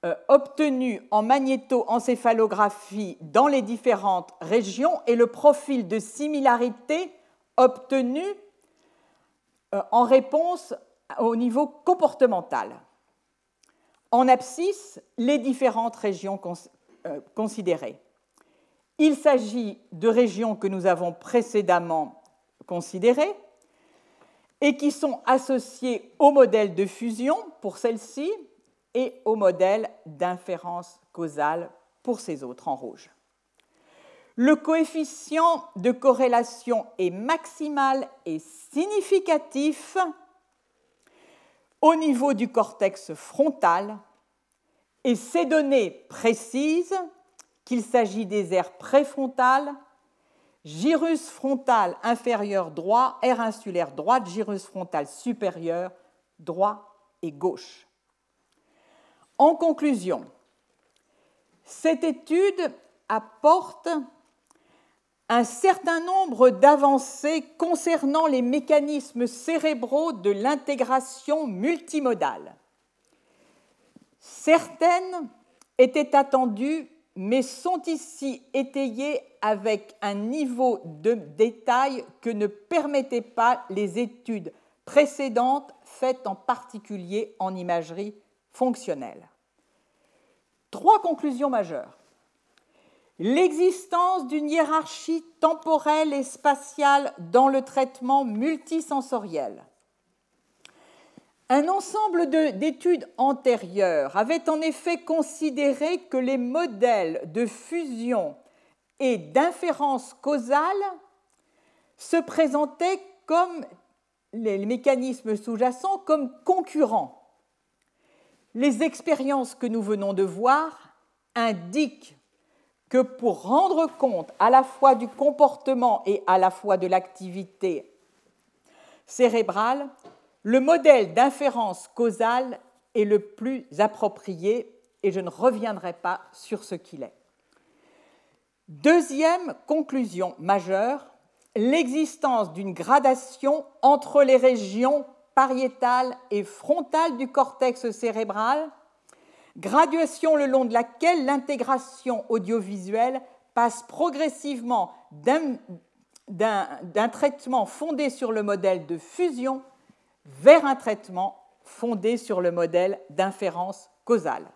euh, obtenus en magnétoencéphalographie dans les différentes régions et le profil de similarité obtenu euh, en réponse au niveau comportemental. En abscisse, les différentes régions euh, considérées. Il s'agit de régions que nous avons précédemment considérées et qui sont associées au modèle de fusion pour celle-ci et au modèle d'inférence causale pour ces autres en rouge. Le coefficient de corrélation est maximal et significatif au niveau du cortex frontal et ces données précisent qu'il s'agit des aires préfrontales, gyrus frontal inférieur droit, aire insulaire droite, gyrus frontal supérieur droit et gauche. En conclusion, cette étude apporte un certain nombre d'avancées concernant les mécanismes cérébraux de l'intégration multimodale. Certaines étaient attendues, mais sont ici étayées avec un niveau de détail que ne permettaient pas les études précédentes faites en particulier en imagerie fonctionnelle? Trois conclusions majeures l'existence d'une hiérarchie temporelle et spatiale dans le traitement multisensoriel. Un ensemble d'études antérieures avait en effet considéré que les modèles de fusion et d'inférence causale se présentaient comme les mécanismes sous-jacents comme concurrents. Les expériences que nous venons de voir indiquent que pour rendre compte à la fois du comportement et à la fois de l'activité cérébrale, le modèle d'inférence causale est le plus approprié et je ne reviendrai pas sur ce qu'il est. Deuxième conclusion majeure, l'existence d'une gradation entre les régions pariétales et frontales du cortex cérébral graduation le long de laquelle l'intégration audiovisuelle passe progressivement d'un traitement fondé sur le modèle de fusion vers un traitement fondé sur le modèle d'inférence causale.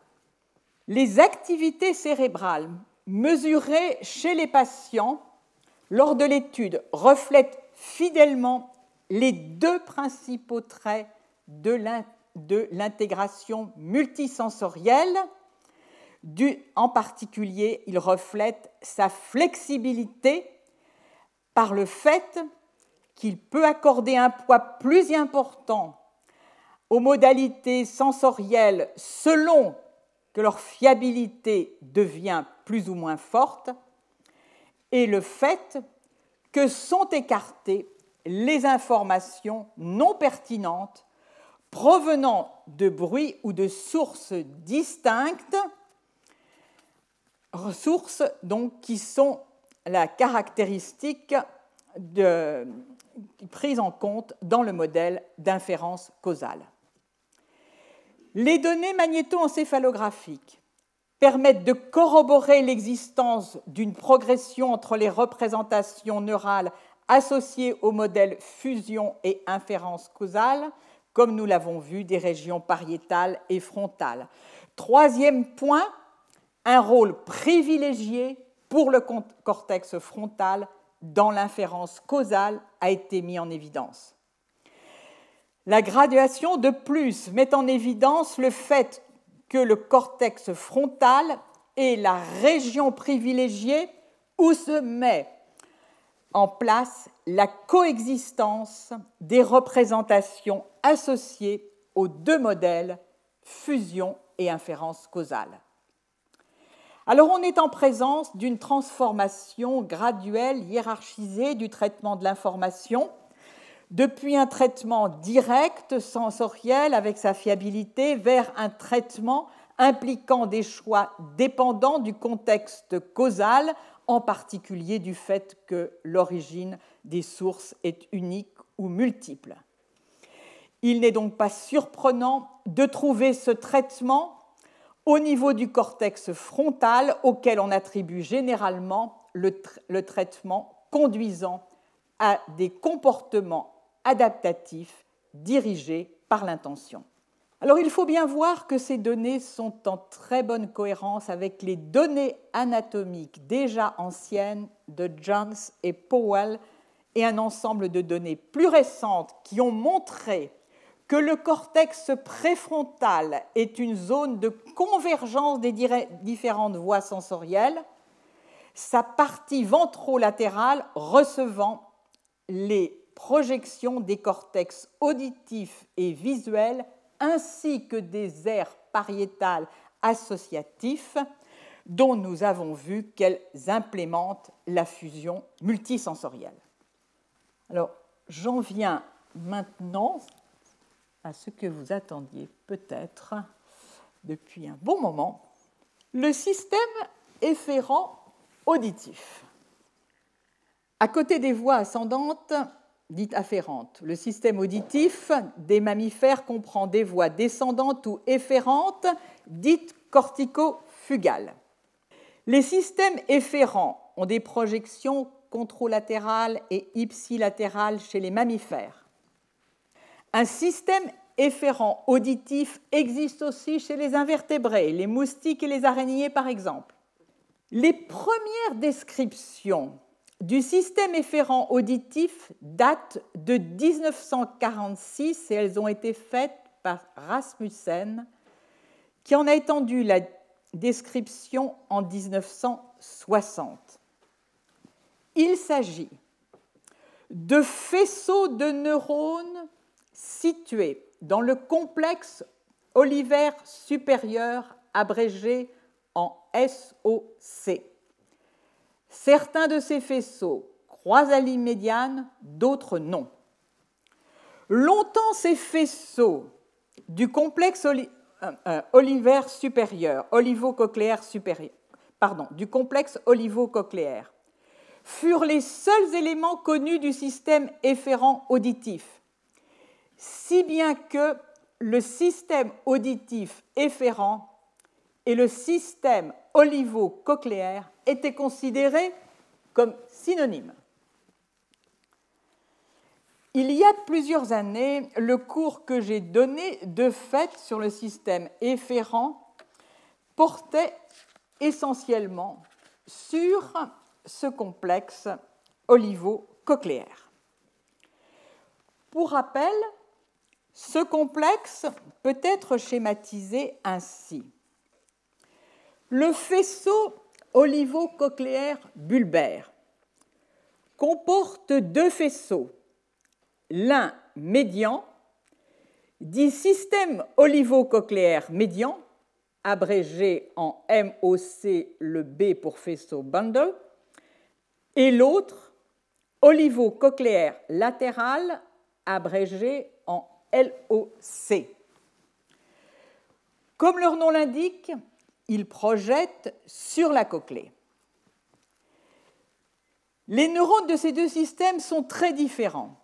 Les activités cérébrales mesurées chez les patients lors de l'étude reflètent fidèlement les deux principaux traits de l'intégration multisensorielle. en particulier, il reflète sa flexibilité par le fait qu'il peut accorder un poids plus important aux modalités sensorielles selon que leur fiabilité devient plus ou moins forte, et le fait que sont écartées les informations non pertinentes provenant de bruits ou de sources distinctes, ressources donc qui sont la caractéristique de, prise en compte dans le modèle d'inférence causale. Les données magnétoencéphalographiques permettent de corroborer l'existence d'une progression entre les représentations neurales associées au modèle fusion et inférence causale, comme nous l'avons vu des régions pariétales et frontales. Troisième point, un rôle privilégié pour le cortex frontal dans l'inférence causale a été mis en évidence. La graduation de plus met en évidence le fait que le cortex frontal est la région privilégiée où se met en place la coexistence des représentations associées aux deux modèles, fusion et inférence causale. Alors on est en présence d'une transformation graduelle, hiérarchisée du traitement de l'information, depuis un traitement direct, sensoriel, avec sa fiabilité, vers un traitement impliquant des choix dépendants du contexte causal, en particulier du fait que l'origine des sources est unique ou multiple. Il n'est donc pas surprenant de trouver ce traitement au niveau du cortex frontal auquel on attribue généralement le, traitement conduisant à des comportements adaptatifs dirigés par l'intention. Alors il faut bien voir que ces données sont en très bonne cohérence avec les données anatomiques déjà anciennes de Jones et Powell et un ensemble de données plus récentes qui ont montré que le cortex préfrontal est une zone de convergence des différentes voies sensorielles, sa partie ventrolatérale recevant les projections des cortex auditifs et visuels ainsi que des aires pariétales associatifs dont nous avons vu qu'elles implémentent la fusion multisensorielle. Alors, j'en viens maintenant à ce que vous attendiez peut-être depuis un bon moment, le système efférent auditif. À côté des voix ascendantes, dites afférentes, le système auditif des mammifères comprend des voix descendantes ou efférentes, dites cortico-fugales. Les systèmes efférents ont des projections contralatérales et ipsilatérales chez les mammifères. Un système efférent auditif existe aussi chez les invertébrés, les moustiques et les araignées par exemple. Les premières descriptions du système efférent auditif datent de 1946 et elles ont été faites par Rasmussen, qui en a étendu la description en 1960. Il s'agit de faisceaux de neurones situés dans le complexe olivaire supérieur abrégé en SOC. Certains de ces faisceaux croisent la ligne médiane, d'autres non. Longtemps, ces faisceaux du complexe euh, euh, olivaire supérieur, olivo-cochléaire supérieur, pardon, du complexe olivo-cochléaire, furent les seuls éléments connus du système efférent auditif si bien que le système auditif efférent et le système olivo-cochléaire étaient considérés comme synonymes. Il y a plusieurs années, le cours que j'ai donné de fait sur le système efférent portait essentiellement sur ce complexe olivo-cochléaire. Pour rappel, ce complexe peut être schématisé ainsi. Le faisceau olivo-cochléaire bulbaire comporte deux faisceaux, l'un médian, dit système olivo-cochléaire médian, abrégé en MOC, le B pour faisceau bundle, et l'autre olivo-cochléaire latéral, abrégé LOC. Comme leur nom l'indique, ils projettent sur la cochlée. Les neurones de ces deux systèmes sont très différents.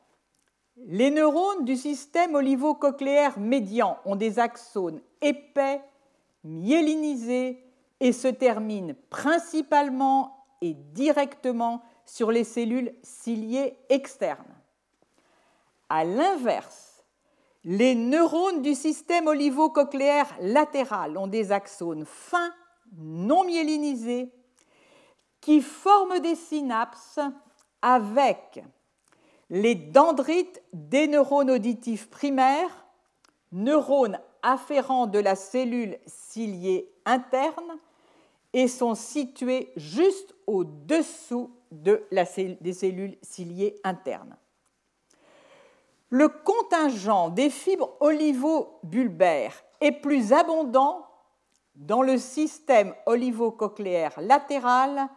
Les neurones du système olivo-cochléaire médian ont des axones épais, myélinisés et se terminent principalement et directement sur les cellules ciliées externes. À l'inverse, les neurones du système olivo-cochléaire latéral ont des axones fins, non myélinisés, qui forment des synapses avec les dendrites des neurones auditifs primaires, neurones afférents de la cellule ciliée interne, et sont situés juste au-dessous de des cellules ciliées internes. Le contingent des fibres olivo-bulbaires est plus abondant dans le système olivo-cochléaire latéral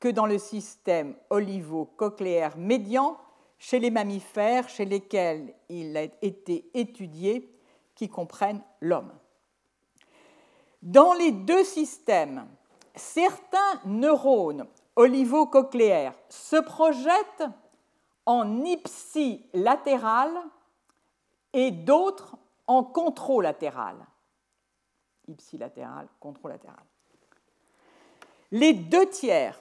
que dans le système olivo-cochléaire médian chez les mammifères chez lesquels il a été étudié qui comprennent l'homme. Dans les deux systèmes, certains neurones olivo-cochléaires se projettent en ipsilatéral et d'autres en controlatéral. Ipsilatéral, controlatéral. Les deux tiers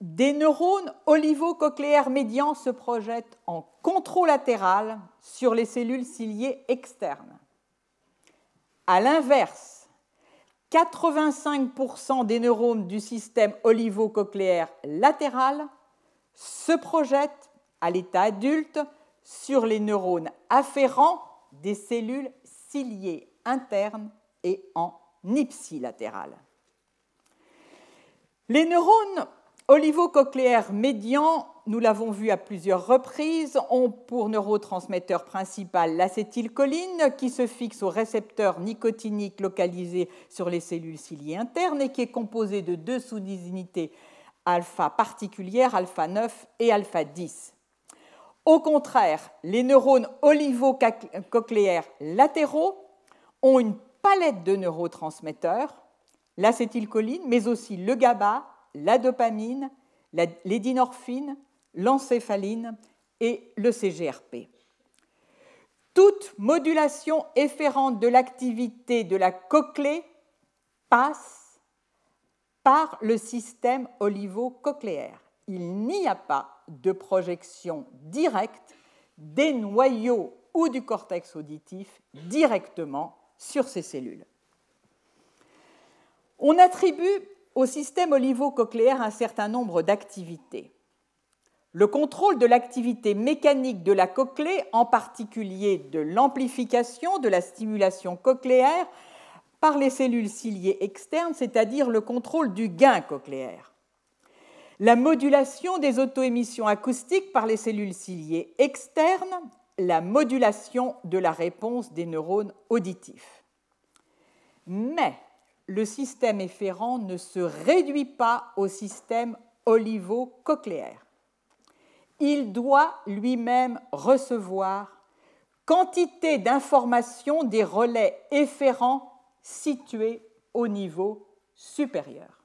des neurones olivo-cochléaires médians se projettent en controlatéral sur les cellules ciliées externes. A l'inverse, 85% des neurones du système olivo-cochléaire latéral se projettent à l'état adulte sur les neurones afférents des cellules ciliées internes et en ipsilatéral. Les neurones Olivo-cochléaire médian, nous l'avons vu à plusieurs reprises, ont pour neurotransmetteur principal l'acétylcholine qui se fixe au récepteur nicotinique localisé sur les cellules ciliées internes et qui est composé de deux sous-unités alpha particulières, alpha 9 et alpha 10. Au contraire, les neurones olivo-cochléaires latéraux ont une palette de neurotransmetteurs, l'acétylcholine, mais aussi le GABA, la dopamine, l'édinorphine, l'encéphaline et le CGRP. Toute modulation efférente de l'activité de la cochlée passe par le système olivo-cochléaire. Il n'y a pas de projection directe des noyaux ou du cortex auditif directement sur ces cellules. On attribue au système olivo-cochléaire un certain nombre d'activités. Le contrôle de l'activité mécanique de la cochlée, en particulier de l'amplification de la stimulation cochléaire par les cellules ciliées externes, c'est-à-dire le contrôle du gain cochléaire. La modulation des autoémissions acoustiques par les cellules ciliées externes, la modulation de la réponse des neurones auditifs. Mais le système efférent ne se réduit pas au système olivo-cochléaire. Il doit lui-même recevoir quantité d'informations des relais efférents situés au niveau supérieur.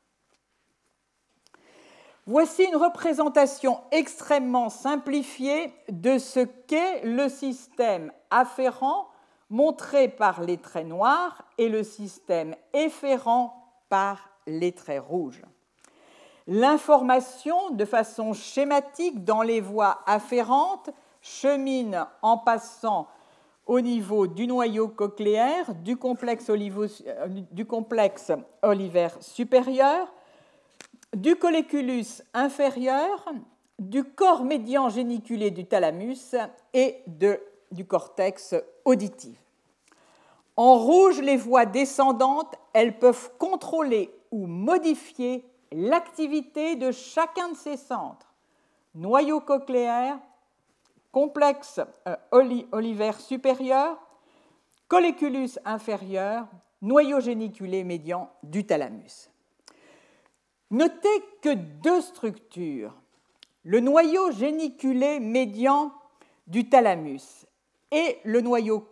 Voici une représentation extrêmement simplifiée de ce qu'est le système afférent montré par les traits noirs et le système efférent par les traits rouges. L'information, de façon schématique, dans les voies afférentes, chemine en passant au niveau du noyau cochléaire, du complexe, euh, olivaire supérieur, du colliculus inférieur, du corps médian géniculé du thalamus et du cortex auditif. En rouge, les voies descendantes, elles peuvent contrôler ou modifier l'activité de chacun de ces centres. Noyau cochléaire, complexe euh, olivaire supérieur, colliculus inférieur, noyau géniculé médian du thalamus. Notez que deux structures, le noyau géniculé médian du thalamus et le noyau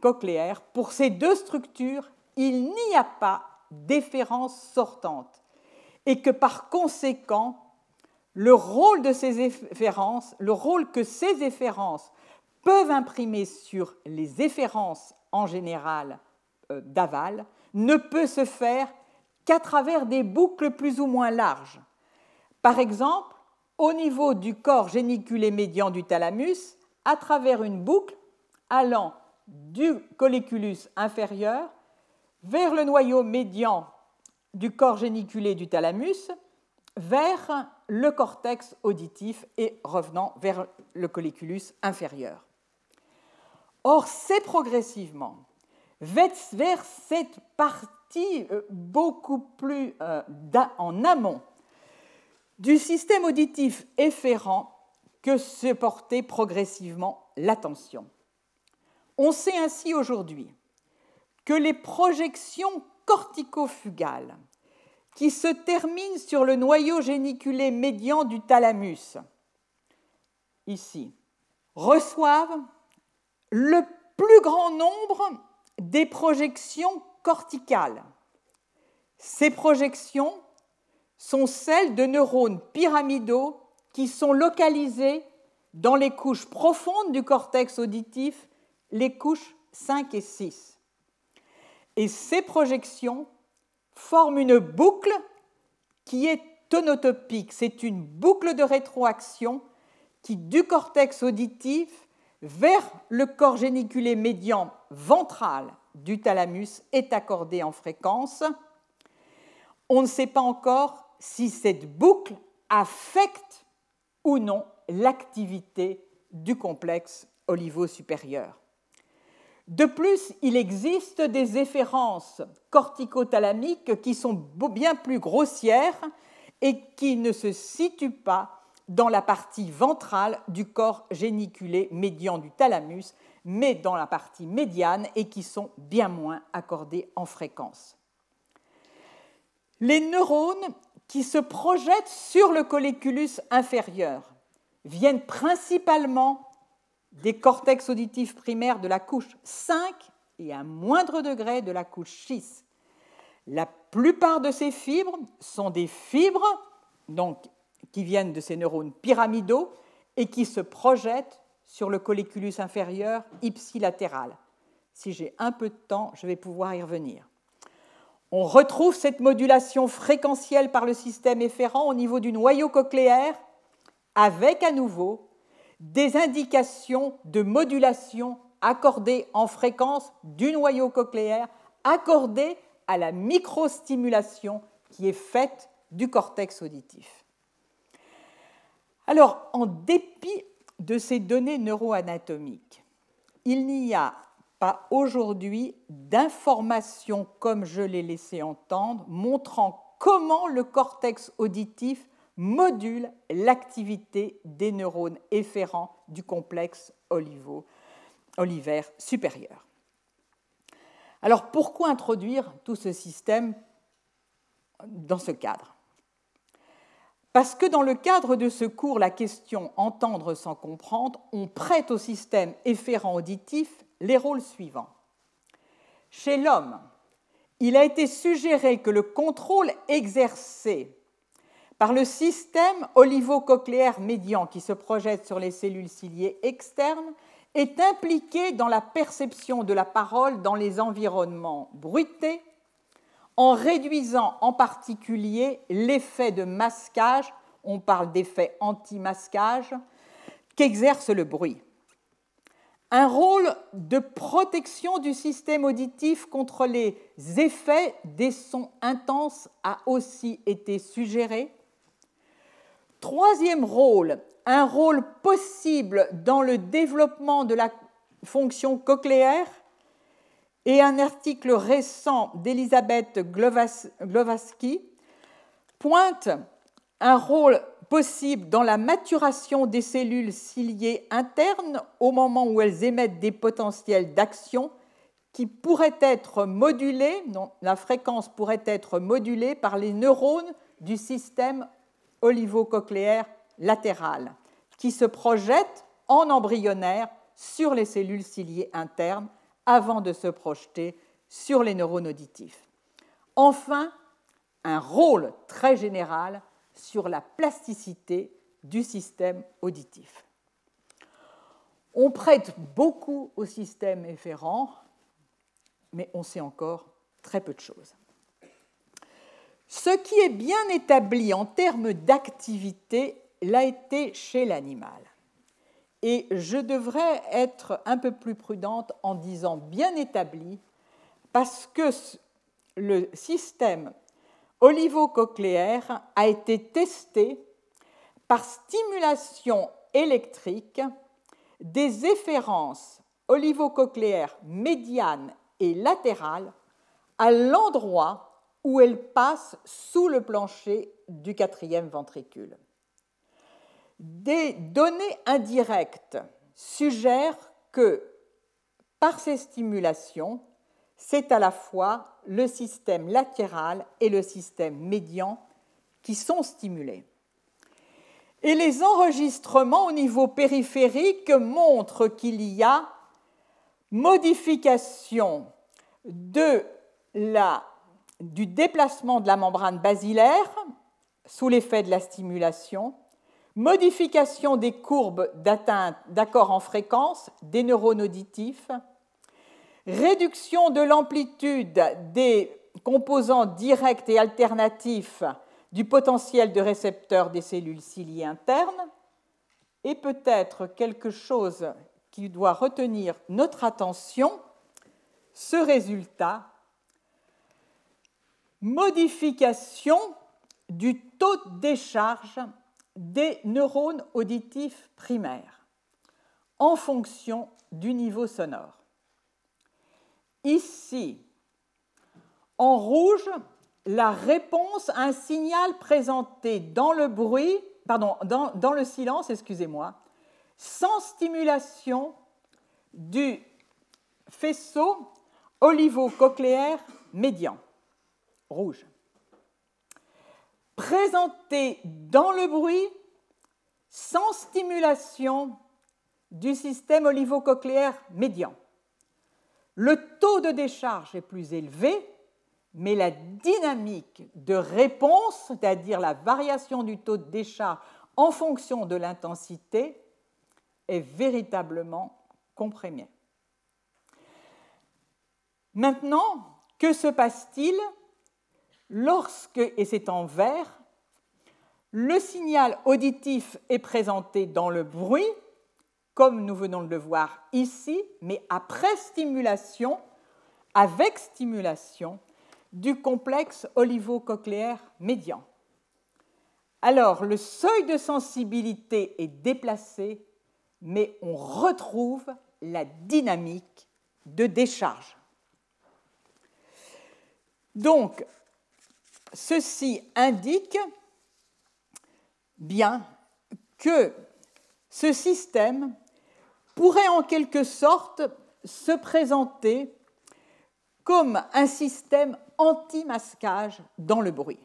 cochléaire, pour ces deux structures, il n'y a pas d'efférence sortante. Et que par conséquent, le rôle de ces efférences, le rôle que ces efférences peuvent imprimer sur les efférences en général euh, d'aval ne peut se faire qu'à travers des boucles plus ou moins larges. Par exemple, au niveau du corps géniculé médian du thalamus, à travers une boucle allant du colliculus inférieur vers le noyau médian du corps géniculé du thalamus vers le cortex auditif et revenant vers le colliculus inférieur. Or, c'est progressivement vers cette partie euh, beaucoup plus euh, en amont du système auditif efférent que se portait progressivement l'attention. On sait ainsi aujourd'hui que les projections corticofugales qui se terminent sur le noyau géniculé médian du thalamus, ici, reçoivent le plus grand nombre des projections corticales. Ces projections sont celles de neurones pyramidaux qui sont localisés dans les couches profondes du cortex auditif, les couches 5 et 6. Et ces projections forment une boucle qui est tonotopique. C'est une boucle de rétroaction qui, du cortex auditif vers le corps géniculé médian ventral du thalamus, est accordée en fréquence. On ne sait pas encore si cette boucle affecte ou non l'activité du complexe olivo-supérieur. De plus, il existe des efférences corticothalamiques qui sont bien plus grossières et qui ne se situent pas dans la partie ventrale du corps géniculé médian du thalamus, mais dans la partie médiane et qui sont bien moins accordées en fréquence. Les neurones qui se projettent sur le colliculus inférieur viennent principalement des cortex auditifs primaires de la couche 5 et à moindre degré de la couche 6. La plupart de ces fibres sont des fibres donc, qui viennent de ces neurones pyramidaux et qui se projettent sur le colliculus inférieur ipsilatéral. Si j'ai un peu de temps, je vais pouvoir y revenir. On retrouve cette modulation fréquentielle par le système efférent au niveau du noyau cochléaire avec à nouveau des indications de modulation accordées en fréquence du noyau cochléaire, accordées à la microstimulation qui est faite du cortex auditif. Alors, en dépit de ces données neuroanatomiques, il n'y a pas aujourd'hui d'informations, comme je l'ai laissé entendre, montrant comment le cortex auditif module l'activité des neurones efférents du complexe olivo, olivaire supérieur. Alors pourquoi introduire tout ce système dans ce cadre? Parce que dans le cadre de ce cours, la question entendre sans comprendre, on prête au système efférent auditif les rôles suivants. Chez l'homme, il a été suggéré que le contrôle exercé par le système olivo-cochléaire médian qui se projette sur les cellules ciliées externes, est impliqué dans la perception de la parole dans les environnements bruités, en réduisant en particulier l'effet de masquage, on parle d'effet anti-masquage, qu'exerce le bruit. Un rôle de protection du système auditif contre les effets des sons intenses a aussi été suggéré. Troisième rôle, un rôle possible dans le développement de la fonction cochléaire et un article récent d'Elisabeth Glovaski pointe un rôle possible dans la maturation des cellules ciliées internes au moment où elles émettent des potentiels d'action qui pourraient être modulés, la fréquence pourrait être modulée par les neurones du système olivocochléaire latéral, qui se projettent en embryonnaire sur les cellules ciliées internes avant de se projeter sur les neurones auditifs. Enfin, un rôle très général sur la plasticité du système auditif. On prête beaucoup au système efférent, mais on sait encore très peu de choses. Ce qui est bien établi en termes d'activité l'a été chez l'animal. Et je devrais être un peu plus prudente en disant bien établi, parce que le système olivocochléaire a été testé par stimulation électrique des efférences olivocochléaires médianes et latérales à l'endroit où elles passent sous le plancher du quatrième ventricule. Des données indirectes suggèrent que par ces stimulations, c'est à la fois le système latéral et le système médian qui sont stimulés. Et les enregistrements au niveau périphérique montrent qu'il y a modification du déplacement de la membrane basilaire sous l'effet de la stimulation modification des courbes d'atteinte d'accord en fréquence des neurones auditifs, réduction de l'amplitude des composants directs et alternatifs du potentiel de récepteur des cellules ciliées internes, et peut-être quelque chose qui doit retenir notre attention, ce résultat, modification du taux de décharge des neurones auditifs primaires en fonction du niveau sonore. Ici, en rouge, la réponse à un signal présenté dans le bruit, pardon, dans, le silence, excusez-moi, sans stimulation du faisceau olivo-cochléaire médian, rouge présenté dans le bruit sans stimulation du système olivocochléaire médian. Le taux de décharge est plus élevé, mais la dynamique de réponse, c'est-à-dire la variation du taux de décharge en fonction de l'intensité, est véritablement comprimée. Maintenant, que se passe-t-il? Lorsque, et c'est en vert, le signal auditif est présenté dans le bruit, comme nous venons de le voir ici, mais après stimulation, avec stimulation du complexe olivo-cochléaire médian. Alors, le seuil de sensibilité est déplacé, mais on retrouve la dynamique de décharge. Donc, ceci indique bien que ce système pourrait en quelque sorte se présenter comme un système anti-masquage dans le bruit.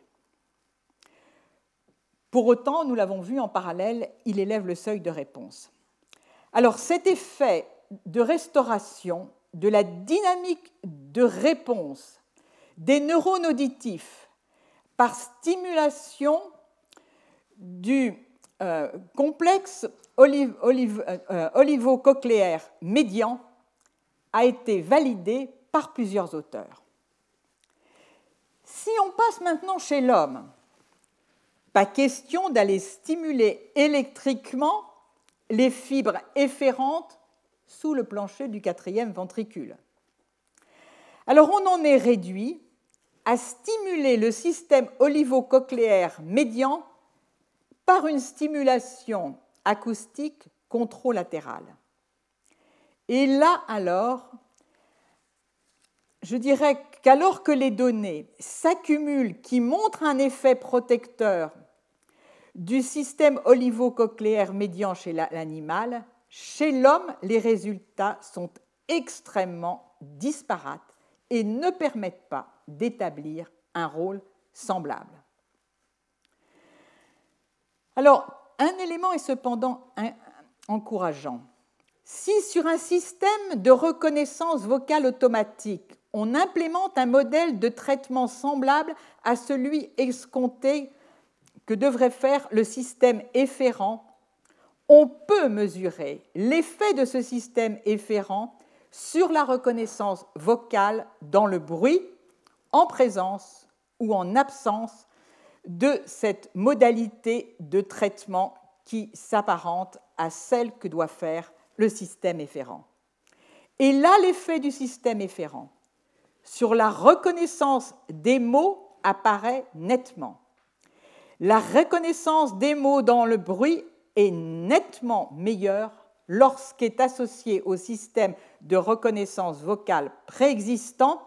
Pour autant, nous l'avons vu en parallèle, il élève le seuil de réponse. Alors cet effet de restauration de la dynamique de réponse des neurones auditifs par stimulation du euh, complexe olive, euh, olivo-cochléaire médian a été validé par plusieurs auteurs. Si on passe maintenant chez l'homme, pas question d'aller stimuler électriquement les fibres efférentes sous le plancher du quatrième ventricule. Alors on en est réduit à stimuler le système olivo-cochléaire médian par une stimulation acoustique contralatérale. Et là alors, je dirais qu'alors que les données s'accumulent qui montrent un effet protecteur du système olivo-cochléaire médian chez l'animal, chez l'homme, les résultats sont extrêmement disparates et ne permettent pas d'établir un rôle semblable. Alors, un élément est cependant encourageant. Si sur un système de reconnaissance vocale automatique, on implémente un modèle de traitement semblable à celui escompté que devrait faire le système efférent, on peut mesurer l'effet de ce système efférent sur la reconnaissance vocale dans le bruit, en présence ou en absence de cette modalité de traitement qui s'apparente à celle que doit faire le système efférent. Et là, l'effet du système efférent sur la reconnaissance des mots apparaît nettement. La reconnaissance des mots dans le bruit est nettement meilleure lorsqu'est associé au système de reconnaissance vocale préexistant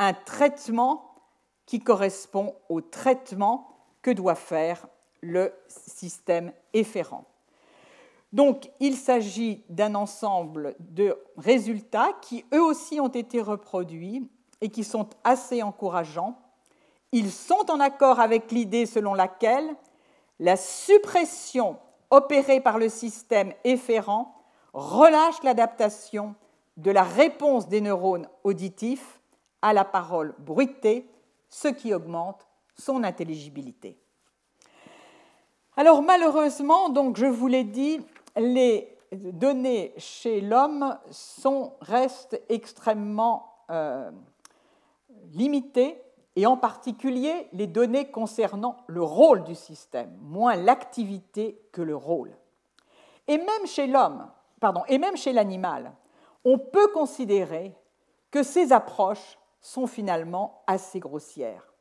un traitement qui correspond au traitement que doit faire le système efférent. Donc, il s'agit d'un ensemble de résultats qui, eux aussi, ont été reproduits et qui sont assez encourageants. Ils sont en accord avec l'idée selon laquelle la suppression opérée par le système efférent relâche l'adaptation de la réponse des neurones auditifs à la parole bruitée, ce qui augmente son intelligibilité. Alors malheureusement, donc je vous l'ai dit, les données chez l'homme restent extrêmement euh, limitées, et en particulier les données concernant le rôle du système, moins l'activité que le rôle. Et même chez l'homme, pardon, et même chez l'animal, on peut considérer que ces approches sont finalement assez grossières.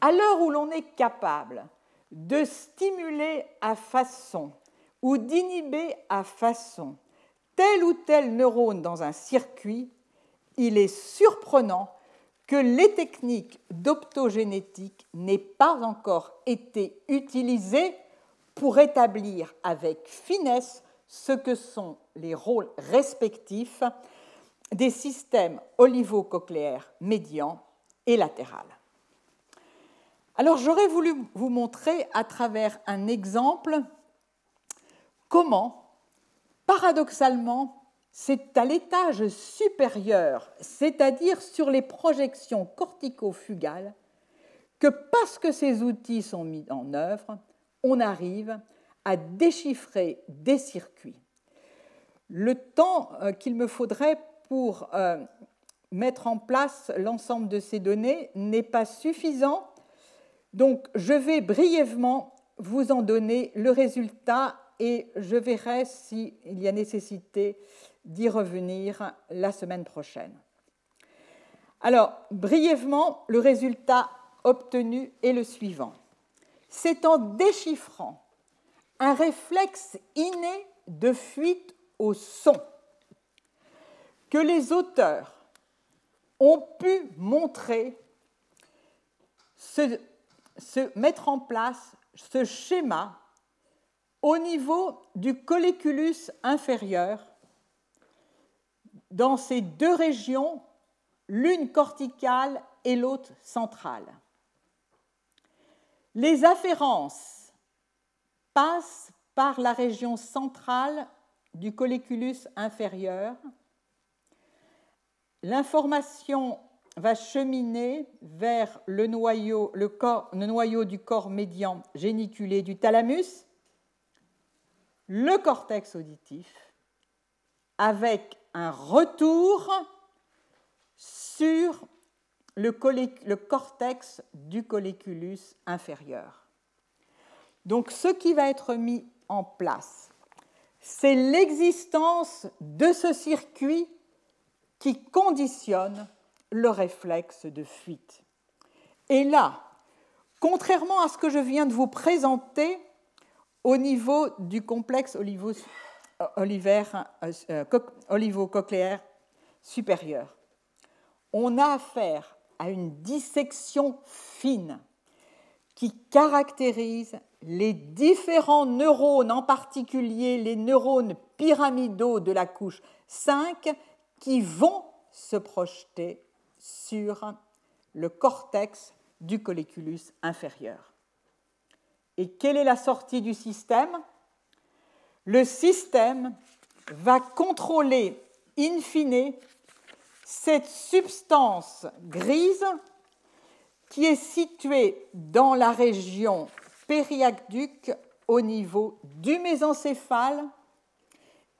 À l'heure où l'on est capable de stimuler à façon ou d'inhiber à façon tel ou tel neurone dans un circuit, il est surprenant que les techniques d'optogénétique n'aient pas encore été utilisées pour établir avec finesse ce que sont les rôles respectifs des systèmes olivo-cochléaires médians et latéral. Alors j'aurais voulu vous montrer à travers un exemple comment, paradoxalement, c'est à l'étage supérieur, c'est-à-dire sur les projections cortico-fugales, que parce que ces outils sont mis en œuvre, on arrive à déchiffrer des circuits. Le temps euh, qu'il me faudrait pour euh, mettre en place l'ensemble de ces données n'est pas suffisant, donc je vais brièvement vous en donner le résultat et je verrai s'il y a nécessité d'y revenir la semaine prochaine. Alors, brièvement, le résultat obtenu est le suivant. C'est en déchiffrant un réflexe inné de fuite au son que les auteurs ont pu montrer se, mettre en place ce schéma au niveau du colliculus inférieur, dans ces deux régions, l'une corticale et l'autre centrale. Les afférences passent par la région centrale du colliculus inférieur. L'information va cheminer vers le noyau, du corps médian géniculé du thalamus le cortex auditif avec un retour sur le, cortex du colliculus inférieur. Donc ce qui va être mis en place, c'est l'existence de ce circuit qui conditionne le réflexe de fuite. Et là, contrairement à ce que je viens de vous présenter au niveau du complexe olivo-cochléaire supérieur, on a affaire à une dissection fine qui caractérise les différents neurones, en particulier les neurones pyramidaux de la couche 5, qui vont se projeter sur le cortex du colliculus inférieur. Et quelle est la sortie du système? Le système va contrôler in fine cette substance grise qui est située dans la région périaqueduc au niveau du mésencéphale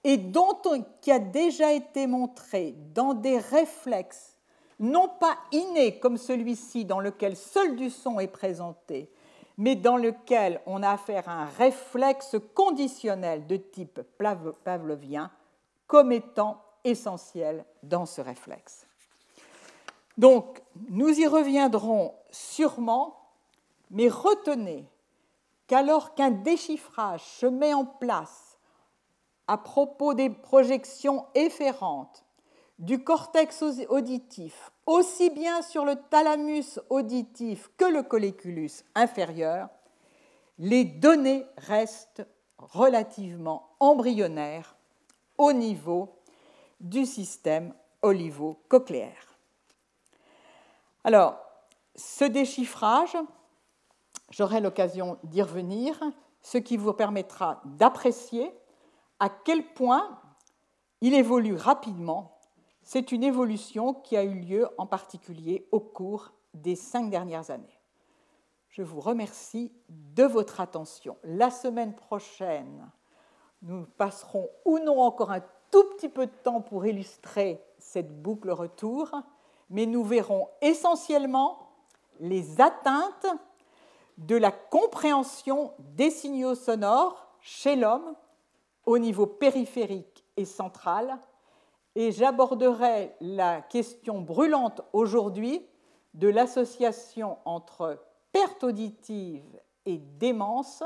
et dont qui a déjà été montré dans des réflexes non pas innés comme celui-ci dans lequel seul du son est présenté, mais dans lequel on a affaire à un réflexe conditionnel de type pavlovien comme étant essentiel dans ce réflexe. Donc, nous y reviendrons sûrement, mais retenez qu'alors qu'un déchiffrage se met en place à propos des projections efférentes du cortex auditif, aussi bien sur le thalamus auditif que le colliculus inférieur, les données restent relativement embryonnaires au niveau du système olivo-cochléaire. Alors, ce déchiffrage, j'aurai l'occasion d'y revenir, ce qui vous permettra d'apprécier à quel point il évolue rapidement. C'est une évolution qui a eu lieu en particulier au cours des cinq dernières années. Je vous remercie de votre attention. La semaine prochaine, nous passerons ou non encore un tout petit peu de temps pour illustrer cette boucle retour, mais nous verrons essentiellement les atteintes de la compréhension des signaux sonores chez l'homme au niveau périphérique et central, et j'aborderai la question brûlante aujourd'hui de l'association entre perte auditive et démence.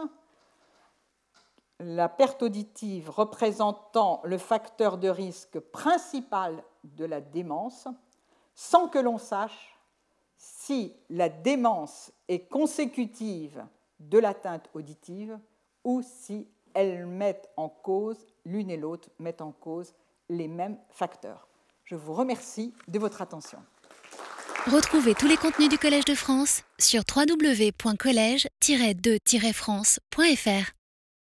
La perte auditive représentant le facteur de risque principal de la démence, sans que l'on sache si la démence est consécutive de l'atteinte auditive ou si elles mettent en cause, l'une et l'autre mettent en cause les mêmes facteurs. Je vous remercie de votre attention. Retrouvez tous les contenus du Collège de France sur www.colège-2-france.fr.